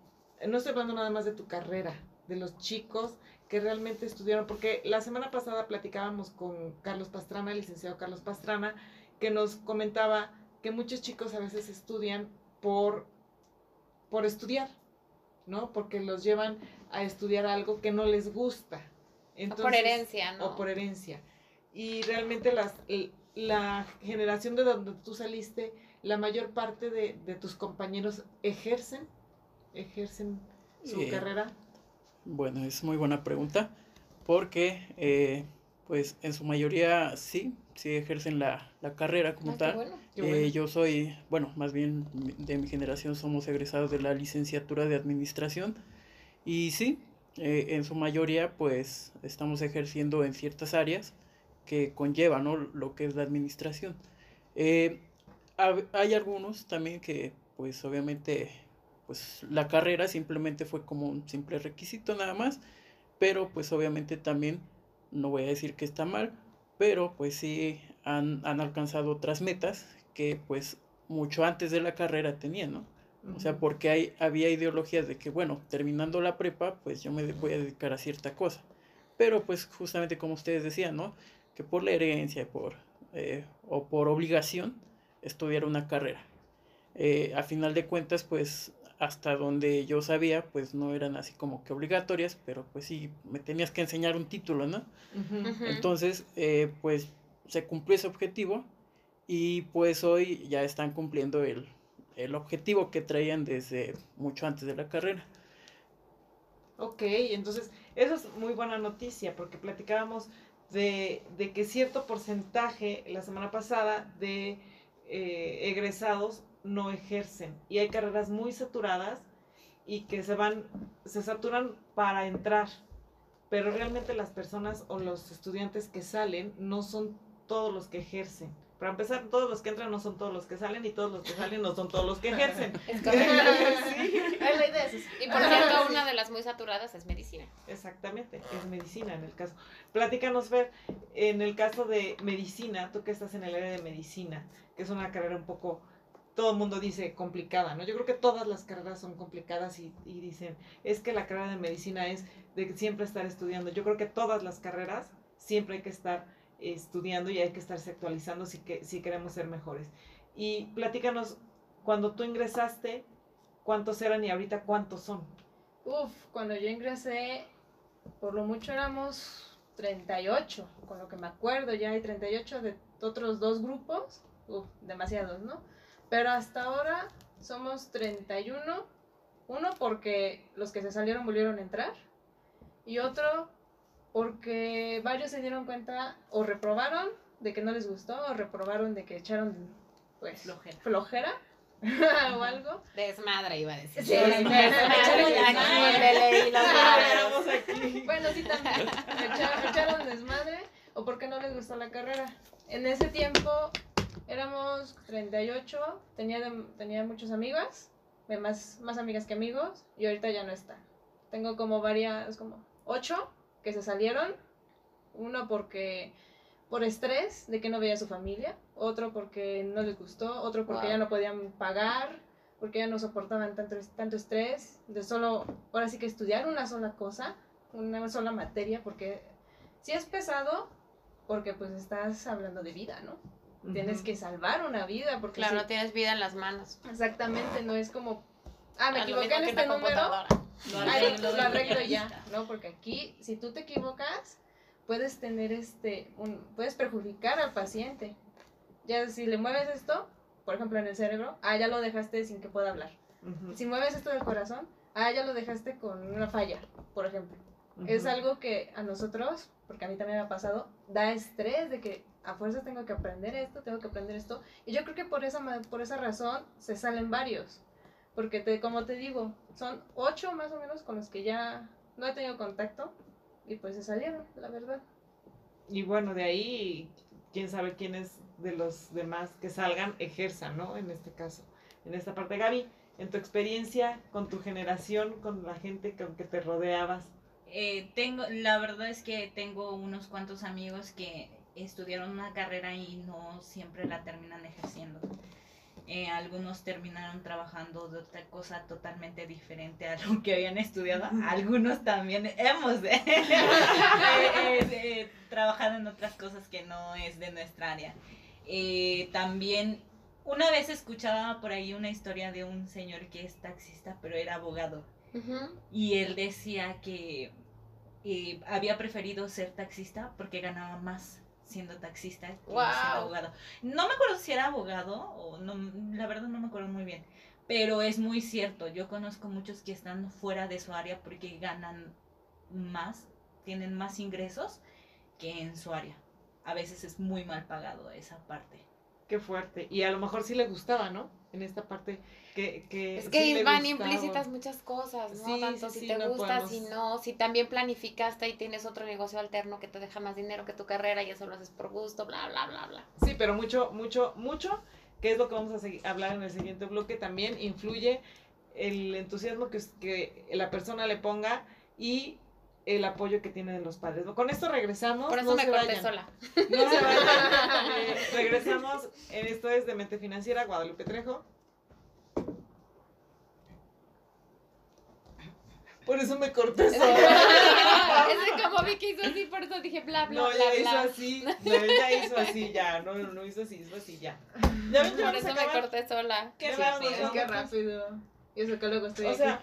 no estoy hablando nada más de tu carrera, de los chicos que realmente estudiaron, porque la semana pasada platicábamos con Carlos Pastrana, el licenciado Carlos Pastrana, que nos comentaba que muchos chicos a veces estudian por, por estudiar, ¿no? Porque los llevan a estudiar algo que no les gusta. o por Entonces- herencia, ¿no? o por herencia. Y realmente las, la generación de donde tú saliste, la mayor parte de, de tus compañeros ejercen, ejercen su carrera. Bueno, es muy buena pregunta, porque eh, pues en su mayoría sí, sí ejercen la, la carrera como qué tal. bueno. Qué Eh, yo soy, bueno, más bien de mi generación somos egresados de la licenciatura de administración y sí, eh, en su mayoría pues estamos ejerciendo en ciertas áreas que conllevan ¿no? lo que es la administración. Eh, hay algunos también que pues obviamente pues la carrera simplemente fue como un simple requisito nada más, pero pues obviamente también no voy a decir que está mal, pero pues sí han, han alcanzado otras metas que pues mucho antes de la carrera tenían, ¿no? O sea, porque hay, había ideologías de que, bueno, terminando la prepa, pues yo me voy a dedicar a cierta cosa. Pero pues justamente como ustedes decían, ¿no? Que por la herencia por, eh, o por obligación estudiar una carrera. Eh, a final de cuentas, pues hasta donde yo sabía, pues no eran así como que obligatorias, pero pues sí, me tenías que enseñar un título, ¿no? Entonces, eh, pues se cumplió ese objetivo y pues hoy ya están cumpliendo el, el objetivo que traían desde mucho antes de la carrera. Ok, entonces eso es muy buena noticia porque platicábamos de, de que cierto porcentaje la semana pasada de eh, egresados no ejercen y hay carreras muy saturadas y que se van, se saturan para entrar, pero realmente las personas o los estudiantes que salen no son todos los que ejercen. Para empezar, todos los que entran no son todos los que salen y todos los que salen no son todos los que ejercen. <laughs> Es <laughs> correcto. Sí. Y por cierto, una de las muy saturadas es medicina. Exactamente, es medicina en el caso. Platícanos, ver, en el caso de medicina, tú que estás en el área de medicina, que es una carrera un poco todo el mundo dice complicada, ¿no? Yo creo que todas las carreras son complicadas y, y dicen, es que la carrera de medicina es de siempre estar estudiando. Yo creo que todas las carreras siempre hay que estar estudiando y hay que estarse actualizando si, que, si queremos ser mejores. Y platícanos, cuando tú ingresaste, ¿cuántos eran y ahorita cuántos son? Uf, cuando yo ingresé, por lo mucho éramos 38, con lo que me acuerdo, ya hay 38 de otros dos grupos. Uf, demasiados, ¿no? Pero hasta ahora somos 31. Uno porque los que se salieron volvieron a entrar. Y otro porque varios se dieron cuenta o reprobaron de que no les gustó o reprobaron de que echaron pues Flojera. flojera <laughs> o algo. Desmadre iba a decir. Sí. Bueno, sí, también. Echaron, echaron desmadre o porque no les gustó la carrera. En ese tiempo éramos 38, tenía, de- tenía muchas amigas, de más, más amigas que amigos, y ahorita ya no están. Tengo como varias, como ocho que se salieron. Uno porque por estrés de que no veía a su familia, otro porque no les gustó, otro porque Wow. ya no podían pagar, porque ya no soportaban tanto, tanto estrés, de solo, ahora sí que estudiar una sola cosa, una sola materia, porque sí es pesado, porque pues estás hablando de vida, ¿no? Tienes que salvar una vida, porque Claro, no tienes vida en las manos. exactamente, no es como, ah, me Es lo equivoqué en este número, computadora. Lo Ay, arreglo, lo arreglo y ya. ¿no? Porque aquí, si tú te equivocas, puedes tener este, un, puedes perjudicar al paciente. Ya si le mueves esto, por ejemplo en el cerebro, ah, ya lo dejaste sin que pueda hablar. Si mueves esto del corazón, ah, ya lo dejaste con una falla, por ejemplo. Es ujú. algo que a nosotros, porque a mí también me ha pasado, da estrés de que a fuerza tengo que aprender esto, tengo que aprender esto. Y yo creo que por esa, por esa razón se salen varios. Porque, te, como te digo, son ocho más o menos con los que ya no he tenido contacto y pues se salieron, la verdad. Y bueno, de ahí, quién sabe quiénes de los demás que salgan ejerzan, ¿no? En este caso, en esta parte. Gaby, en tu experiencia con tu generación, con la gente con que te rodeabas, Eh, tengo, la verdad es que tengo unos cuantos amigos que estudiaron una carrera y no siempre la terminan ejerciendo. Eh, algunos terminaron trabajando de otra cosa totalmente diferente a <laughs> lo que habían estudiado. Algunos también hemos <laughs> eh, eh, eh, trabajado en otras cosas que no es de nuestra área. Eh, también una vez escuchaba por ahí una historia de un señor que es taxista, pero era abogado. Y él decía que había preferido ser taxista porque ganaba más siendo taxista que Wow. siendo abogado. No me acuerdo si era abogado o no, la verdad no me acuerdo muy bien. Pero es muy cierto, yo conozco muchos que están fuera de su área porque ganan más, tienen más ingresos que en su área. A veces es muy mal pagado esa parte. qué fuerte. Y a lo mejor sí le gustaba, ¿no? En esta parte que... que Es sí que le van implícitas muchas cosas, ¿no? Sí, Tanto sí, si sí, te no gusta, podemos- si no, si también planificaste y tienes otro negocio alterno que te deja más dinero que tu carrera y eso lo haces por gusto, bla, bla, bla, bla. Sí, pero mucho, mucho, mucho, que es lo que vamos a segui- hablar en el siguiente bloque, también influye el entusiasmo que, que la persona le ponga y el apoyo que tiene de los padres. Con esto regresamos. Por eso no me corté vayan. sola. No se vayan. <laughs> Eh, regresamos en esto es de Mente Financiera, Guadalupe Trejo. Por eso me corté <laughs> sola. Ese como vi que hizo así, por eso dije bla, bla, No, bla, ya hizo bla. así. No, ella hizo así ya. No, no, no hizo así, hizo así ya. Ya Por eso me corté sola. Qué Sí, bárbaro, sí, Es que rápido. Y eso que luego estoy O aquí. sea,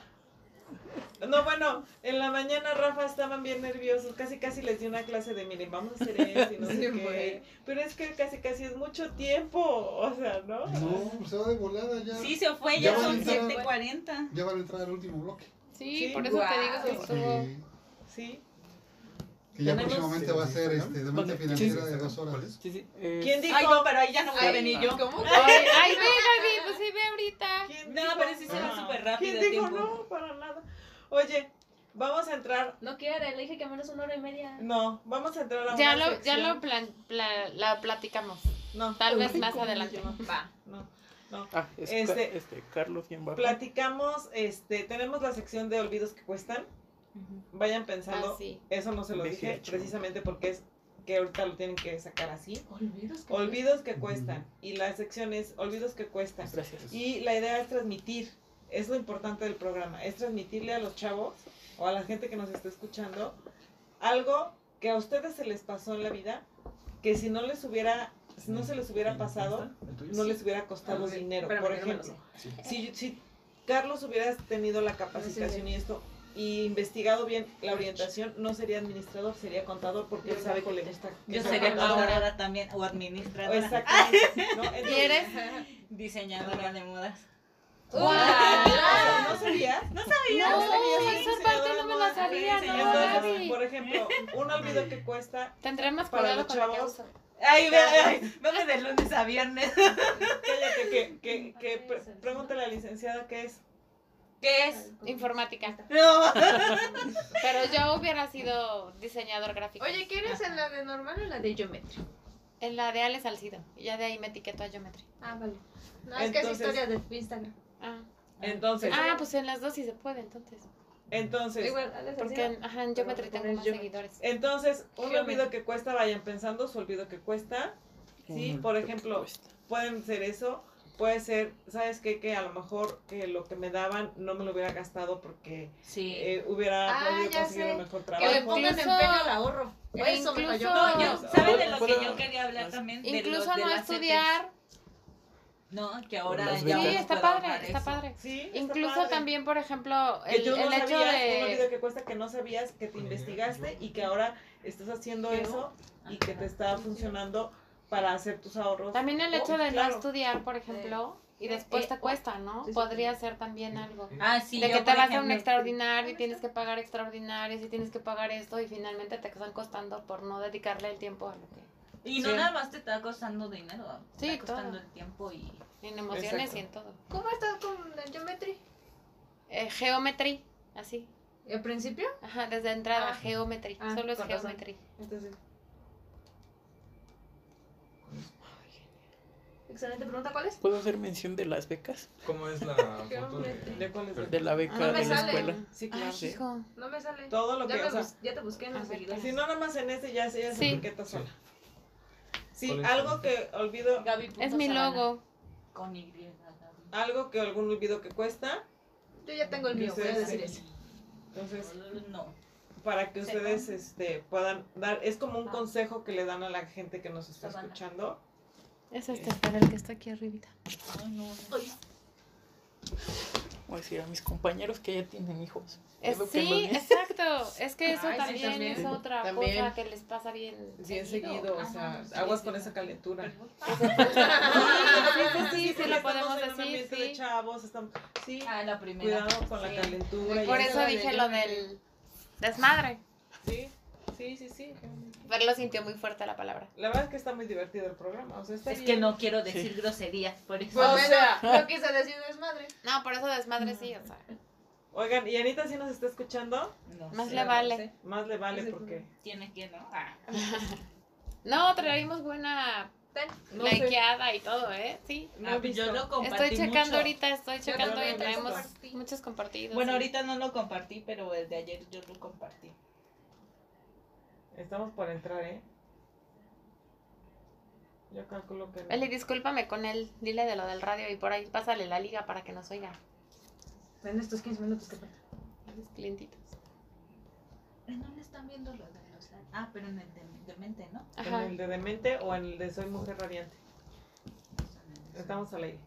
<laughs> no, bueno, en la mañana Rafa estaban bien nerviosos, casi casi les di una clase de miren, vamos a hacer esto y no <laughs> sé Sí, qué. güey. Pero es que casi casi es mucho tiempo, o sea, ¿no? No, pues se va de volada ya. Sí, se fue, Ya ya a son entrar- 7.40. Ya van a entrar al último bloque. Sí, Sí, por eso te digo que estuvo. Sí. Sí. Que ya próximamente va a ser este, de mente financiera de dos horas. Sí, sí. Eh, ¿Quién dijo? Ay, no, pero ahí ya no voy a Ay, venir yo. ¿Cómo? Ay, ay, ve, Gaby, pues sí, ve ahorita. ¿Quién No, dijo? pero sí se va No. súper rápido ¿Quién dijo no? Para nada. Oye, vamos a entrar. No quiere, le dije que menos una hora y media. No, vamos a entrar a Ya una lo, ya lo plan, pla- la platicamos. No, Tal vez más adelante. Va. no, no. Ah, es Este- este, Carlos bien bajo. Platicamos, este, tenemos la sección de olvidos que cuestan. Vayan pensando, Ah, sí. eso no se lo dije 18. precisamente porque es que ahorita lo tienen que sacar así. Olvidos. que- Olvidos que cuestan. Y la sección es olvidos que cuestan. Gracias. Y la idea es transmitir, es lo importante del programa, es transmitirle a los chavos o a la gente que nos está escuchando algo que a ustedes se les pasó en la vida, que si no les hubiera, si no se les hubiera pasado, no les hubiera costado Ah, dinero. Por ejemplo, si, si Carlos hubiera tenido la capacitación y esto y investigado bien la orientación, no sería administrador, sería contador porque él sabe que le gusta. que Yo sería contador. contadora también o administradora. Exactamente. ¿no? ¿Y <laughs> Entonces, eres? Diseñadora de modas. ¡Guau! ¿No sabías? No sabía. No, sabía, esa sí, parte no me la sabía, no, entonces, por ejemplo, un olvido que cuesta, Tendré más Para cuidado los con lo que chavos. Ay, ve, ay, vamos de lunes a viernes. cállate, que, que, que pre- pregúntale a la licenciada qué es. ¿Qué es? Informática. No. <laughs> Pero yo hubiera sido diseñador gráfico. Oye, ¿quieres en la de normal o en la de geometría? En la de Ale Salcido. Y ya de ahí me etiqueto a Geometry. Ah, vale. No, es que es Entonces- historia de Instagram. Ah. Entonces, ah, pues en las dos sí se puede, entonces. entonces, Igual, Porque en, ajá, en Geometry tengo más Geometry. seguidores. entonces, un Geometry. olvido que cuesta, vayan pensando su olvido que cuesta. Sí, por ejemplo, pueden ser eso, puede ser, ¿sabes qué? Que a lo mejor que lo que me daban no me lo hubiera gastado porque Sí. eh, hubiera Ah, podido conseguir sé. un mejor Que le trabajo. pongan Incluso- empeño al ahorro. Eso me incluso- falló. No, yo, ¿saben de lo que ¿Puedo- yo quería hablar también? De Incluso los de no estudiar. No, que ahora ya Sí, está padre, está eso. padre. Sí, está Incluso padre. también, por ejemplo, que el, tú no el hecho sabías, un olvido de... que cuesta que no sabías, que te investigaste y que ahora estás haciendo eso y que te está funcionando para hacer tus ahorros. También el Oh, hecho de claro. no estudiar, por ejemplo, y después te cuesta, ¿no? Sí, sí, Podría ser también algo. Ah, sí, de yo, que te vas a un extraordinario y tienes que pagar extraordinarios y tienes que pagar esto y finalmente te están costando por no dedicarle el tiempo a lo que... Y no Sí. nada más te está costando dinero, te Sí, está costando todo. el tiempo y... En emociones Exacto. y en todo. ¿Cómo estás con el geometry? Eh, geometry, así. ¿Al principio? Ajá, desde entrada, Ah. geometry. Ah, Solo es razón. geometry. Entonces, Excelente pregunta, ¿cuál es? ¿Puedo hacer mención de las becas? ¿Cómo es la foto Geometría. ¿de cuál es? De la beca Ah, no me de la sale. escuela. Sí, claro. Ay, hijo. No me sale. Todo lo Ya, que, me o sea, ya te busqué en A los seguidores. si no nada más en ese ya, ya se Sí. etiqueta sola. Sí, algo que olvido, Gaby Es mi logo. Con Y, Gaby. algo que algún olvido que cuesta, Yo ya tengo el mío, voy a decir ese. entonces No. para que ustedes este puedan dar, es como un consejo que le dan a la gente que nos está escuchando. Es este, para el que está aquí arribita. Ay, no. Voy a decir a mis compañeros que ya tienen hijos. Es- Edúquenlos sí, exacto. <laughs> Es que eso Ay, sí, también, también. es otra También. cosa que les pasa bien. Bien seguido, o sea, sí, aguas sí. con esa calentura. Sí, sí, sí, sí, lo Estamos podemos en un decir, ambiente de sí. chavos, estamos, sí, Ah, la primera. cuidado con la Sí. calentura. y Por eso. eso dije lo del desmadre. Sí, sí, sí, sí. Pero lo sintió muy fuerte la palabra. La verdad es que está muy divertido el programa, o sea, está Es que no quiero decir groserías, por eso. Pues O bueno, sea- no quise decir desmadre. No, por eso desmadre sí, o sea. Oigan, ¿y Anita sí nos está escuchando? No Más sé. le vale. Más le vale Sí, porque... Tiene que, ¿no? Ah. <laughs> No, traímos buena. No sé, likeada y todo, ¿eh? Sí. no Ah, yo lo compartí Estoy checando mucho. ahorita, estoy checando y traemos compartí. muchos compartidos. Bueno, sí. ahorita no lo compartí, pero el de ayer yo lo compartí. Estamos por entrar, ¿eh? Yo calculo que no. Eli, discúlpame con él, dile de lo del radio y por ahí pásale la liga para que nos oiga. En estos 15 minutos que faltan. Los clientitos. No le están viendo lo de los... Ah, pero en el de, de mente, ¿no? ¿En el de Demente o en el de Soy Mujer Radiante? Estamos al aire.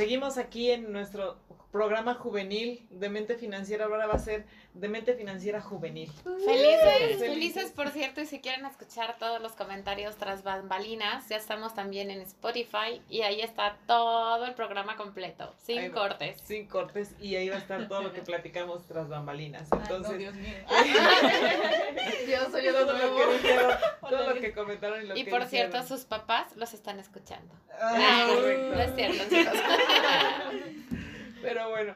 Seguimos aquí en nuestro programa juvenil de mente financiera. Ahora va a ser de mente financiera juvenil. Felices, Felices. felices por cierto, y si quieren escuchar todos los comentarios tras bambalinas, ya estamos también en Spotify y ahí está todo el programa completo, sin va. cortes. Sin cortes y ahí va a estar todo lo que platicamos tras bambalinas. Ay, no, Entonces, Dios mío. <laughs> Dios, soy yo todo lo que dijeron, todo lo que comentaron y lo Y que por cierto, sus papás los están escuchando. Ah, Ah, correcto. no es cierto, chicos. <laughs> Pero bueno,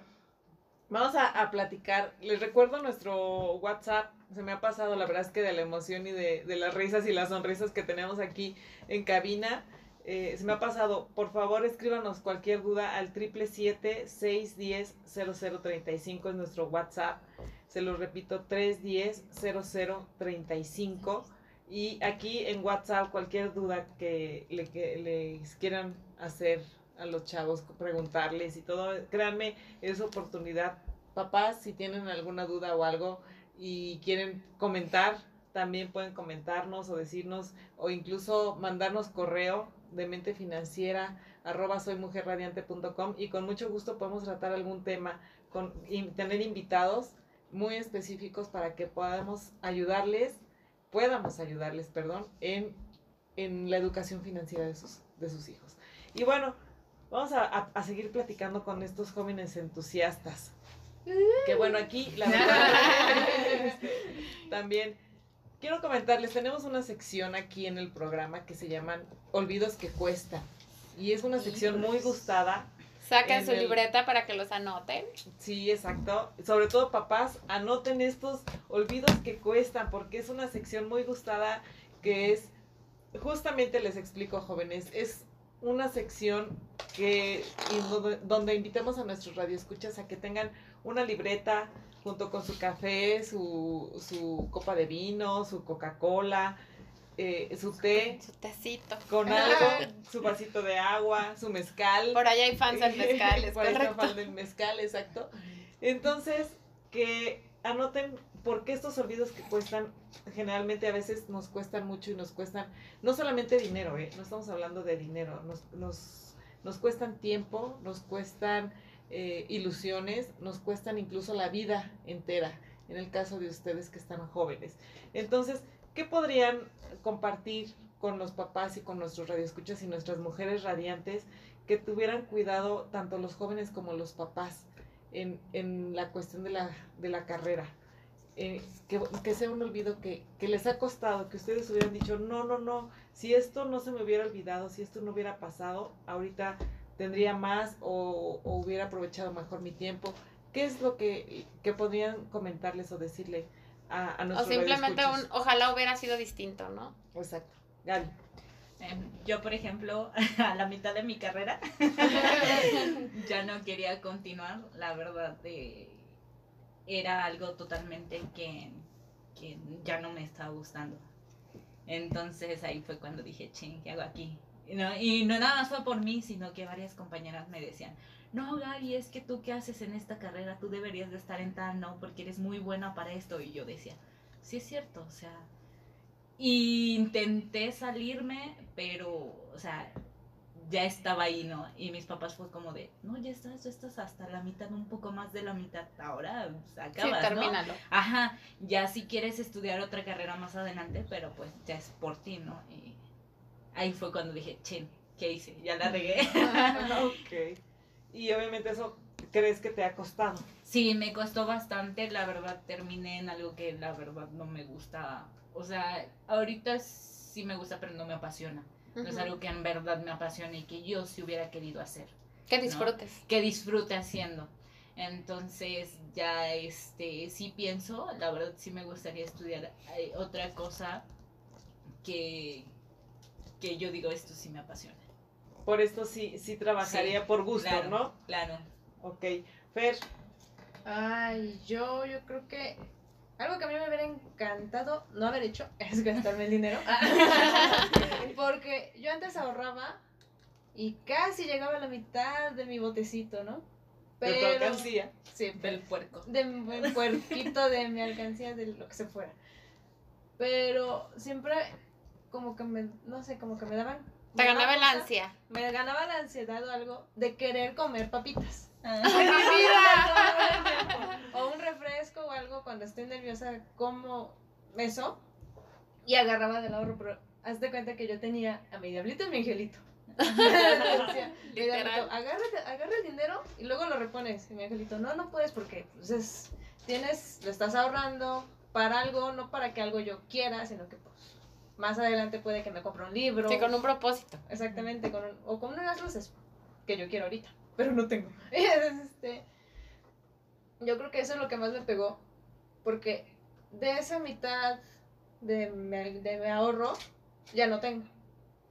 Vamos a, platicar. Les recuerdo nuestro WhatsApp. Se me ha pasado, la verdad es que de la emoción y de, de las risas y las sonrisas que tenemos aquí en cabina. eh, se me ha pasado. Por favor, escríbanos cualquier duda al 777-610-0035 es nuestro WhatsApp. Se lo repito, 310-0035. Y aquí en WhatsApp, cualquier duda que, le, que les quieran hacer a los chavos, preguntarles y todo, créanme, es oportunidad. Papás, si tienen alguna duda o algo y quieren comentar, también pueden comentarnos o decirnos o incluso mandarnos correo de mente financiera arroba soymujerradiante.com y con mucho gusto podemos tratar algún tema, con, y tener invitados muy específicos para que podamos ayudarles, podamos ayudarles, perdón, en, en la educación financiera de sus, de sus hijos. Y bueno, vamos a, a- a seguir platicando con estos jóvenes entusiastas. Que bueno, aquí la <laughs> verdad también quiero comentarles, tenemos una sección aquí en el programa que se llaman Olvidos que cuestan. Y es una sección muy gustada. Saquen En su el- libreta para que los anoten. Sí, exacto. Sobre todo papás, anoten estos olvidos que cuestan, porque es una sección muy gustada que es, justamente les explico jóvenes, es una sección que donde, invitamos a nuestros radioescuchas a que tengan una libreta junto con su café, su, su copa de vino, su Coca-Cola, eh, su té, Su tecito. con algo, su vasito de agua, su mezcal. Por allá hay fans del <laughs> mezcal, es Por ahí está correcto. fan del mezcal, exacto. Entonces, que anoten por qué estos olvidos que cuestan, generalmente a veces nos cuestan mucho y nos cuestan, no solamente dinero, ¿eh? no estamos hablando de dinero, nos, nos, nos cuestan tiempo, nos cuestan eh, ilusiones, nos cuestan incluso la vida entera, en el caso de ustedes que están jóvenes. Entonces, ¿qué podrían compartir con los papás y con nuestros radioescuchas y nuestras mujeres radiantes que tuvieran cuidado tanto los jóvenes como los papás en, en la cuestión de la, de la carrera? Eh, que, que sea un olvido que, que les ha costado, que ustedes hubieran dicho, no, no, no, si esto no se me hubiera olvidado, si esto no hubiera pasado, ahorita tendría más o, o hubiera aprovechado mejor mi tiempo. ¿Qué es lo que, que podrían comentarles o decirle a, a O simplemente un, ojalá hubiera sido distinto, ¿no? Exacto. Gaby. Em, Yo, por ejemplo, <laughs> a la mitad de mi carrera <laughs> ya no quería continuar, la verdad, de- era algo totalmente que, que ya no me estaba gustando. Entonces ahí fue cuando dije, ching, ¿qué hago aquí? No, y no nada más fue por mí, sino que varias compañeras me decían, no, Gaby, es que tú qué haces en esta carrera, tú deberías de estar en tal, no, porque eres muy buena para esto. Y yo decía, sí es cierto, o sea, intenté salirme, pero, o sea, ya estaba ahí, ¿no? Y mis papás fue como de, no, ya estás, ya estás hasta la mitad, un poco más de la mitad, ahora pues, Sí, acabas, ¿no? termínalo. Ajá, ya si quieres estudiar otra carrera más adelante, pero pues ya es por ti, ¿no? Y ahí fue cuando dije, chin, ¿qué hice? Ya la regué. <laughs> ok. Y obviamente eso crees que te ha costado. Sí, me costó bastante, la verdad terminé en algo que la verdad no me gusta. O sea, ahorita sí me gusta, pero no me apasiona. No es algo que en verdad me apasiona y que yo sí hubiera querido hacer. Que disfrutes. que disfrute haciendo. Entonces, ya este sí pienso, la verdad sí me gustaría estudiar eh, otra cosa que, que yo digo, esto sí me apasiona. Por esto sí, sí trabajaría Sí, por gusto, claro. ¿no? Claro. Ok. Fer, Ay, yo, yo creo que algo que a mí me hubiera encantado no haber hecho <laughs> es gastarme el dinero. <laughs> Porque yo antes ahorraba y casi llegaba a la mitad de mi botecito, ¿no? de tu alcancía. Sí, Del puerco. de mi puerquito, de mi alcancía, de lo que se fuera. Pero siempre como que me, no sé, como que me daban... Te me ganaba cosa- ansia. Me ganaba la ansiedad o algo de querer comer papitas. Ah. Mi <laughs> vida. O un refresco o algo cuando estoy nerviosa, como eso. Y agarraba del ahorro, pero haz de cuenta que yo tenía a mi diablito y mi angelito. <laughs> Decía, diablito, agarra, agarra el dinero y luego lo repones. Y mi angelito, no, no puedes porque pues, es- tienes, lo estás ahorrando para algo, no para que algo yo quiera, sino que pues más adelante puede que me compre un libro. Sí, con un propósito. Exactamente, con un- o con unas luces que yo quiero ahorita, pero no tengo. <laughs> Este, yo creo que eso es lo que más me pegó, porque de esa mitad de mi, de mi ahorro ya no tengo.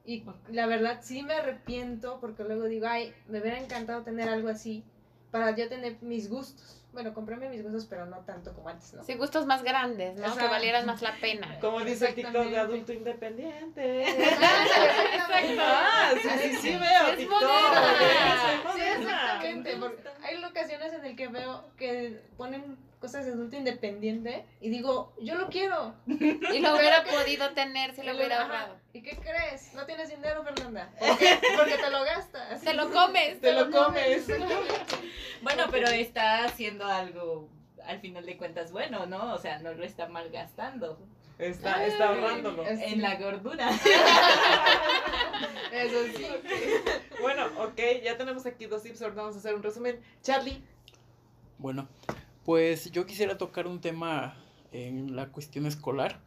Y la verdad sí me arrepiento porque luego digo, ay, me hubiera encantado tener algo así para yo tener mis gustos. Bueno, comprarme mis gustos, pero no tanto como antes, ¿no? Sí, gustos más grandes, ¿no? Que Exacto. valieran más la pena. Como dice el TikTok de adulto independiente. <laughs> Exactamente. Ah, sí, sí, sí veo es TikTok. moderna. Sí, exactamente. porque hay ocasiones en las que veo que ponen cosas de adulto independiente y digo, yo lo quiero. Y lo hubiera podido tener si lo hubiera ahorrado. ¿Y qué crees? No tienes dinero, Fernanda. ¿Por qué? <laughs> Porque te lo gastas. Te lo comes. Te lo comes. Bueno, pero está haciendo algo al final de cuentas bueno, ¿no? O sea, no lo está malgastando Está, está ahorrándolo. Es- en la gordura. <laughs> Eso sí. Bueno, ok, ya tenemos aquí dos tips, ahorita vamos a hacer un resumen. Charlie, Bueno, pues yo quisiera tocar un tema en la cuestión escolar.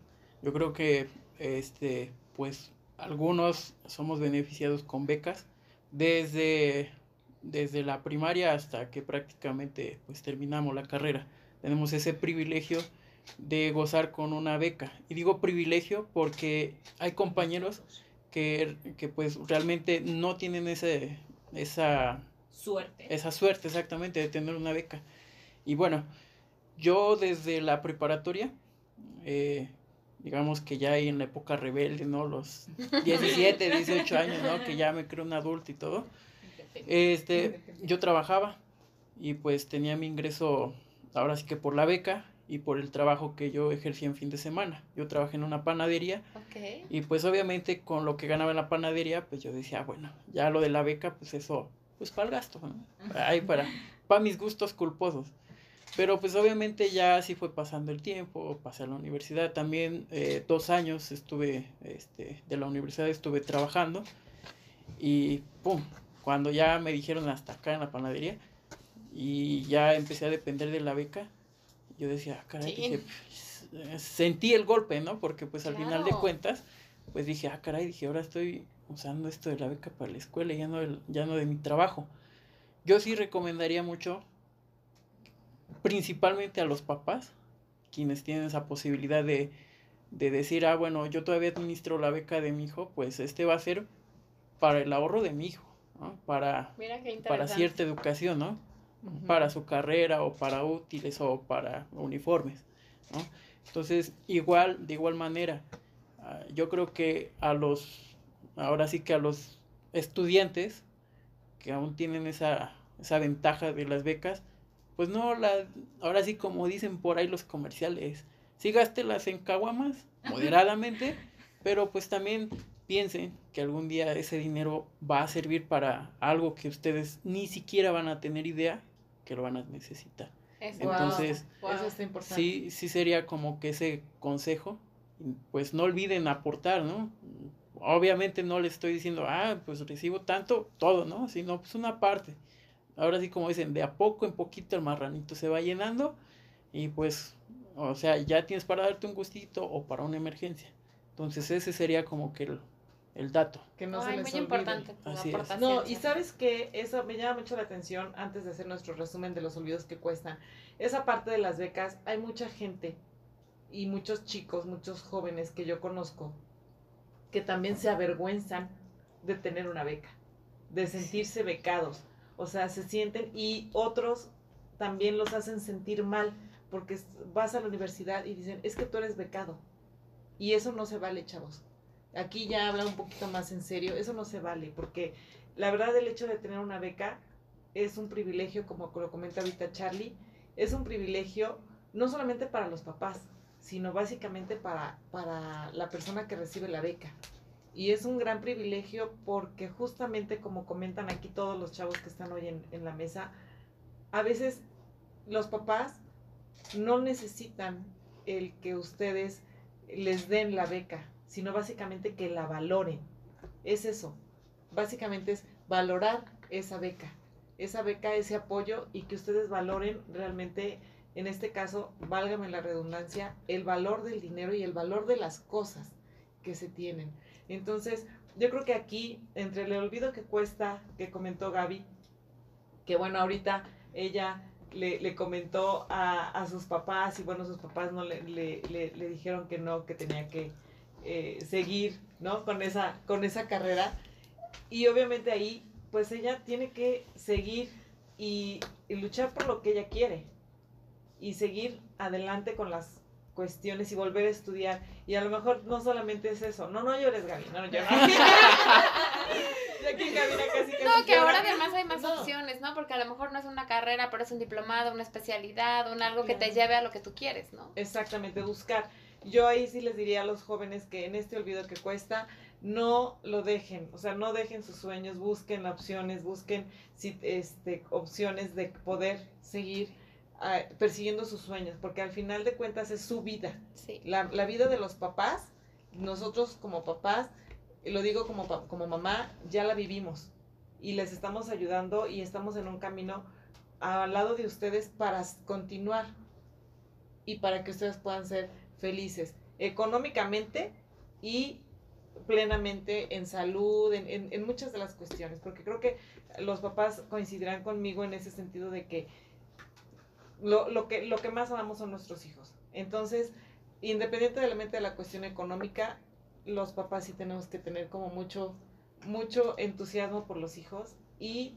Yo creo que este, pues algunos somos beneficiados con becas desde, desde la primaria hasta que prácticamente pues terminamos la carrera. Tenemos ese privilegio de gozar con una beca. Y digo privilegio porque hay compañeros que, que pues realmente no tienen ese, esa, Suerte. esa suerte exactamente de tener una beca. Y bueno, yo desde la preparatoria, eh, digamos que ya en la época rebelde, ¿no? Los <laughs> 17, 18 años, ¿no? Que ya me creo un adulto y todo. Este, yo trabajaba y pues tenía mi ingreso ahora sí que por la beca y por el trabajo que yo ejercía en fin de semana. Yo trabajé en una panadería y pues obviamente con lo que ganaba en la panadería, pues yo decía, bueno, ya lo de la beca, pues eso, pues para el gasto, ¿no? Ahí para, para mis gustos culposos. Pero pues obviamente ya así fue pasando el tiempo, pasé a la universidad también, eh, dos años estuve, este, de la universidad estuve trabajando y pum, cuando ya me dijeron hasta acá en la panadería y ya empecé a depender de la beca, yo decía, "Ah, caray, Sí. dije, pues, sentí el golpe, ¿no? Porque pues al final de cuentas, pues dije, ah, caray, dije, ahora estoy usando esto de la beca para la escuela, ya no, del- ya no de mi trabajo. Yo sí recomendaría mucho, principalmente a los papás, quienes tienen esa posibilidad de, de decir, ah, bueno, yo todavía administro la beca de mi hijo, pues este va a ser para el ahorro de mi hijo, ¿no? Para, para cierta educación, ¿no? Para su carrera o para útiles o para uniformes, ¿no? Entonces, igual, de igual manera, ah, yo creo que a los, ahora sí que a los estudiantes que aún tienen esa, esa ventaja de las becas, pues no, la, ahora sí como dicen por ahí los comerciales, sí gástelas en caguamas, moderadamente, pero pues también piensen que algún día ese dinero va a servir para algo que ustedes ni siquiera van a tener idea que lo van a necesitar. Entonces, Wow. eso está importante. Sí, sí sería como que ese consejo, pues no olviden aportar, ¿no? Obviamente no le estoy diciendo, ah, pues recibo tanto, todo, ¿no? Sino pues una parte. Ahora sí, como dicen, de a poco en poquito el marranito se va llenando y pues, o sea, ya tienes para darte un gustito o para una emergencia. Entonces ese sería como que el, el dato. Que no Ay, se les muy olvide. importante Así es. No, y sabes que eso me llama mucho la atención antes de hacer nuestro resumen de los olvidos que cuestan. Esa parte de las becas, hay mucha gente y muchos chicos, muchos jóvenes que yo conozco que también se avergüenzan de tener una beca, de sentirse becados. O sea, se sienten y otros también los hacen sentir mal porque vas a la universidad y dicen, es que tú eres becado. Y eso no se vale, chavos. Aquí ya habla un poquito más en serio, eso no se vale porque la verdad el hecho de tener una beca es un privilegio, como lo comenta ahorita Charlie, es un privilegio no solamente para los papás, sino básicamente para, para la persona que recibe la beca. Y es un gran privilegio porque justamente como comentan aquí todos los chavos que están hoy en, en la mesa, a veces los papás no necesitan el que ustedes les den la beca, sino básicamente que la valoren. Es eso. Básicamente es valorar esa beca, esa beca, ese apoyo y que ustedes valoren realmente, en este caso, válgame la redundancia, el valor del dinero y el valor de las cosas que se tienen. Entonces, yo creo que aquí, entre el olvido que cuesta, que comentó Gaby, que bueno, ahorita ella le, le comentó a, a sus papás y bueno, sus papás no le, le, le- dijeron que no, que tenía que eh, seguir, ¿no? Con esa, con esa carrera. Y obviamente ahí, pues ella tiene que seguir y luchar por lo que ella quiere y seguir adelante con las cuestiones y volver a estudiar. Y a lo mejor no solamente es eso. No, no llores, Gaby. No, no llores. <laughs> Aquí <laughs> casi, casi No, que llora. ahora además hay más No. opciones, ¿no? Porque a lo mejor no es una carrera, pero es un diplomado, una especialidad, un algo que te lleve a lo que tú quieres, ¿no? Exactamente, buscar. Yo ahí sí les diría a los jóvenes que en este olvido que cuesta, no lo dejen, o sea, no dejen sus sueños, busquen opciones, busquen si- este, opciones de poder seguir persiguiendo sus sueños, porque al final de cuentas es su vida. Sí. La, la vida de los papás, nosotros como papás, lo digo como, como mamá, ya la vivimos y les estamos ayudando y estamos en un camino al lado de ustedes para continuar y para que ustedes puedan ser felices económicamente y plenamente en salud, en, en- en muchas de las cuestiones, porque creo que los papás coincidirán conmigo en ese sentido de que lo, lo que lo que más amamos son nuestros hijos. Entonces, independientemente de la cuestión económica, los papás sí tenemos que tener como mucho, mucho entusiasmo por los hijos y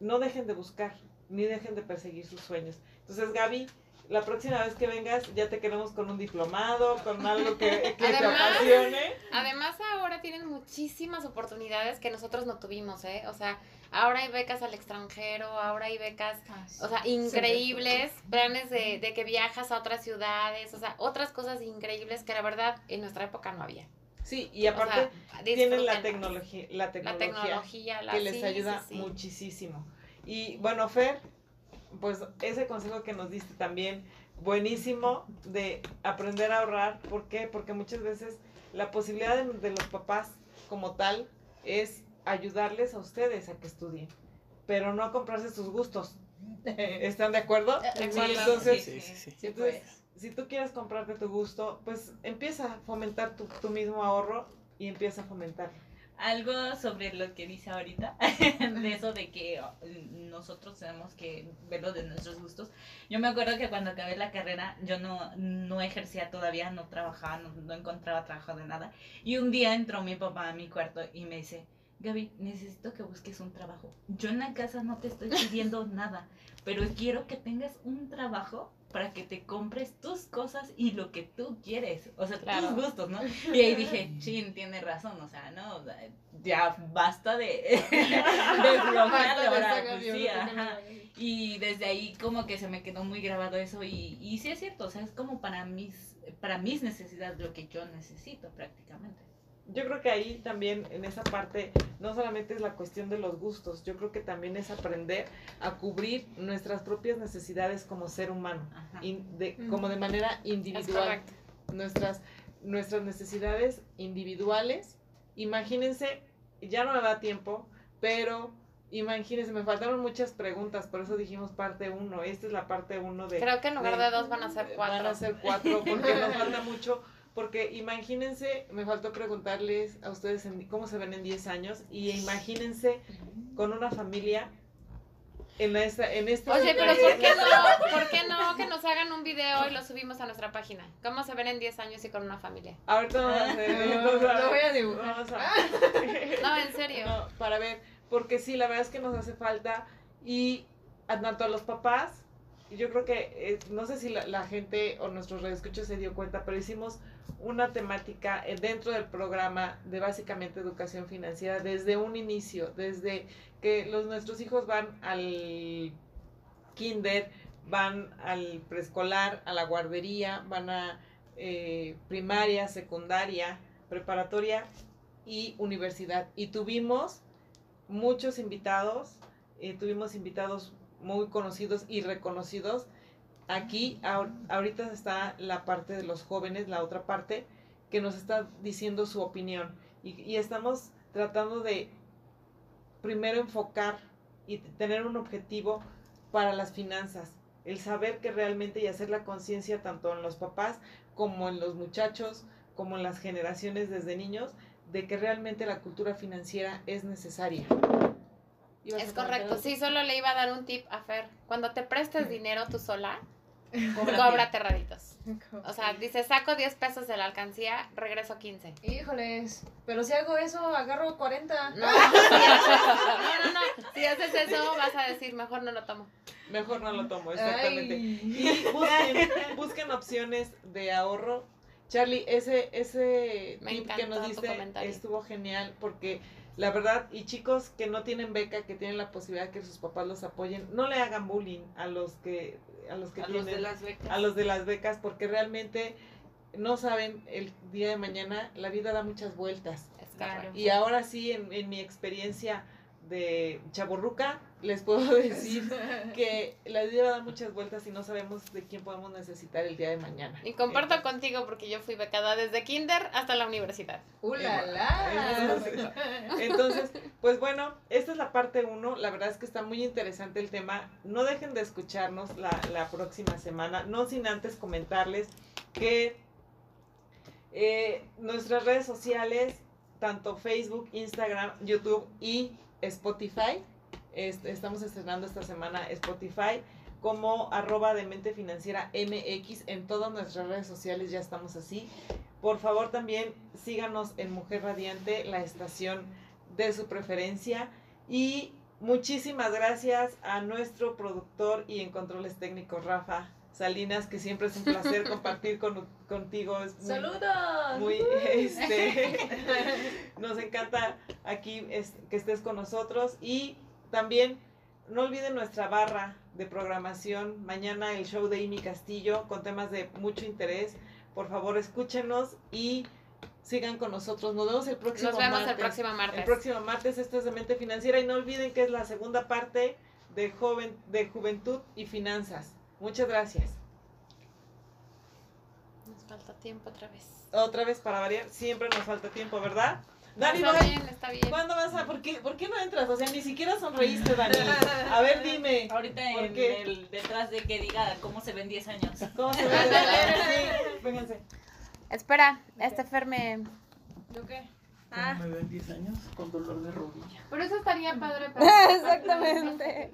no dejen de buscar, ni dejen de perseguir sus sueños. Entonces, Gaby, la próxima vez que vengas ya te queremos con un diplomado, con algo que, <laughs> que te Además- apasione. Además, ahora tienen muchísimas oportunidades que nosotros no tuvimos, ¿eh? O sea, ahora hay becas al extranjero, ahora hay becas, o sea, increíbles, planes de, de que viajas a otras ciudades, o sea, otras cosas increíbles que la verdad en nuestra época no había. Sí, y O aparte sea, tienen la tecnología, la La tecnología, tecnología, la que les sí, ayuda sí, sí. muchísimo. Y bueno, Fer, pues ese consejo que nos diste también, buenísimo de aprender a ahorrar. ¿Por qué? Porque muchas veces la posibilidad de, de los papás como tal es ayudarles a ustedes a que estudien, pero no a comprarse sus gustos. <laughs> ¿Están de acuerdo? De Sí, entonces, Sí, sí, sí. Sí, entonces, si tú quieres comprarte tu gusto, pues empieza a fomentar tu, tu mismo ahorro y empieza a fomentar. Algo sobre lo que dice ahorita, <laughs> de eso de que oh, nosotros tenemos que verlo de nuestros gustos. Yo me acuerdo que cuando acabé la carrera, yo no, no ejercía todavía, no trabajaba, no, no encontraba trabajo de nada. Y un día entró mi papá a mi cuarto y me dice, Gaby, necesito que busques un trabajo. Yo en la casa no te estoy pidiendo <laughs> nada, pero quiero que tengas un trabajo para que te compres tus cosas y lo que tú quieres, o sea, Claro. tus gustos, ¿no? <laughs> Y ahí dije, chin, tiene razón, o sea, no, ya basta de, <laughs> <laughs> de pues, sí, ajá. Y desde ahí como que se me quedó muy grabado eso y, y sí es cierto, o sea, es como para mis, para mis necesidades lo que yo necesito prácticamente. Yo creo que ahí también en esa parte no solamente es la cuestión de los gustos, yo creo que también es aprender a cubrir nuestras propias necesidades como ser humano, in- de, como de manera individual. nuestras, nuestras necesidades individuales. Imagínense, ya no me da tiempo, pero imagínense, me faltaron muchas preguntas, por eso dijimos parte 1. Esta es la parte 1 de... Creo que en lugar de- de dos van a ser cuatro. Van a ser cuatro, porque nos <laughs> falta mucho. Porque imagínense, me faltó preguntarles a ustedes en- cómo se ven en 10 años y imagínense con una familia en esta... En esta Oye, pero ¿por qué no? ¿Por qué no que nos hagan un video y lo subimos a nuestra página? ¿Cómo se ven en 10 años y con una familia? Ahorita vamos a hacer... entonces, Lo voy a dibujar. vamos a- <laughs> No, en serio. No, para ver, porque sí, la verdad es que nos hace falta y tanto a los papás, yo creo que, eh, no sé si la, gente o nuestros radioescuchos se dio cuenta, pero hicimos una temática eh, dentro del programa de básicamente educación financiera desde un inicio, desde que los nuestros hijos van al kinder, van al preescolar, a la guardería, van a eh, primaria, secundaria, preparatoria y universidad. Y tuvimos muchos invitados, tuvimos invitados muy conocidos y reconocidos. Aquí ahor- ahorita está la parte de los jóvenes, la otra parte, que nos está diciendo su opinión. Y, y estamos tratando de primero enfocar y tener un objetivo para las finanzas. El saber que realmente y hacer la conciencia tanto en los papás como en los muchachos, como en las generaciones desde niños, de que realmente la cultura financiera es necesaria. Es correcto, sí, solo le iba a dar un tip a Fer. Cuando te prestes dinero tú sola, <laughs> Cóbrate. raditos. O sea, dice, saco 10 pesos de la alcancía, regreso 15. Híjoles, pero si hago eso, agarro 40. No, <laughs> no, no, no. Si haces eso, vas a decir, mejor no lo tomo. Mejor no lo tomo, exactamente. Ay. Y busquen, <laughs> busquen opciones de ahorro. Charlie, ese, ese Me tip que nos diste estuvo genial porque la verdad, y chicos que no tienen beca, que tienen la posibilidad de que sus papás los apoyen, no le hagan bullying a los que, a los que A los tienen, de las becas. a los de las becas, porque realmente no saben el día de mañana, la vida da muchas vueltas. Claro. Y ahora sí, en, en mi experiencia de chaborruca, les puedo <laughs> decir que la vida da muchas vueltas y no sabemos de quién podemos necesitar el día de mañana. Y comparto contigo porque yo fui becada desde kinder hasta la universidad. ¡Uh, la, la! Entonces, entonces, pues bueno, esta es la parte uno. La verdad es que está muy interesante el tema. No dejen de escucharnos la, la próxima semana, no sin antes comentarles que eh, nuestras redes sociales, tanto Facebook, Instagram, YouTube y Spotify, est- estamos estrenando esta semana Spotify como arroba de mente financiera MX en todas nuestras redes sociales ya estamos así. Por favor también síganos en Mujer Radiante, la estación de su preferencia. Y muchísimas gracias a nuestro productor y en controles técnicos, Rafa Salinas, que siempre es un placer compartir con, contigo. Es muy- ¡Saludos! muy este <laughs> nos encanta aquí es- que estés con nosotros y también no olviden nuestra barra de programación mañana el show de Amy Castillo con temas de mucho interés por favor escúchenos y sigan con nosotros nos vemos el próximo Nos vemos el martes. próximo martes. el próximo martes esto es de mente financiera y no olviden que es la segunda parte de joven de juventud y finanzas muchas gracias Nos falta tiempo otra vez. otra vez para variar siempre nos falta tiempo verdad Dani, está ¿vas- bien, está bien. ¿Cuándo vas a.? ¿por qué, ¿Por qué no entras? O sea, ni siquiera sonreíste, Dani. <laughs> A ver, dime. Ahorita ¿Por en qué? el, detrás de que diga cómo se ven 10 años. ¿Cómo se ve? <laughs> Sí, vénganse. Espera, este Fer me... ¿Yo qué? ¿Cómo me ven 10 años con dolor de rodilla? Por eso estaría padre para... <laughs> Exactamente.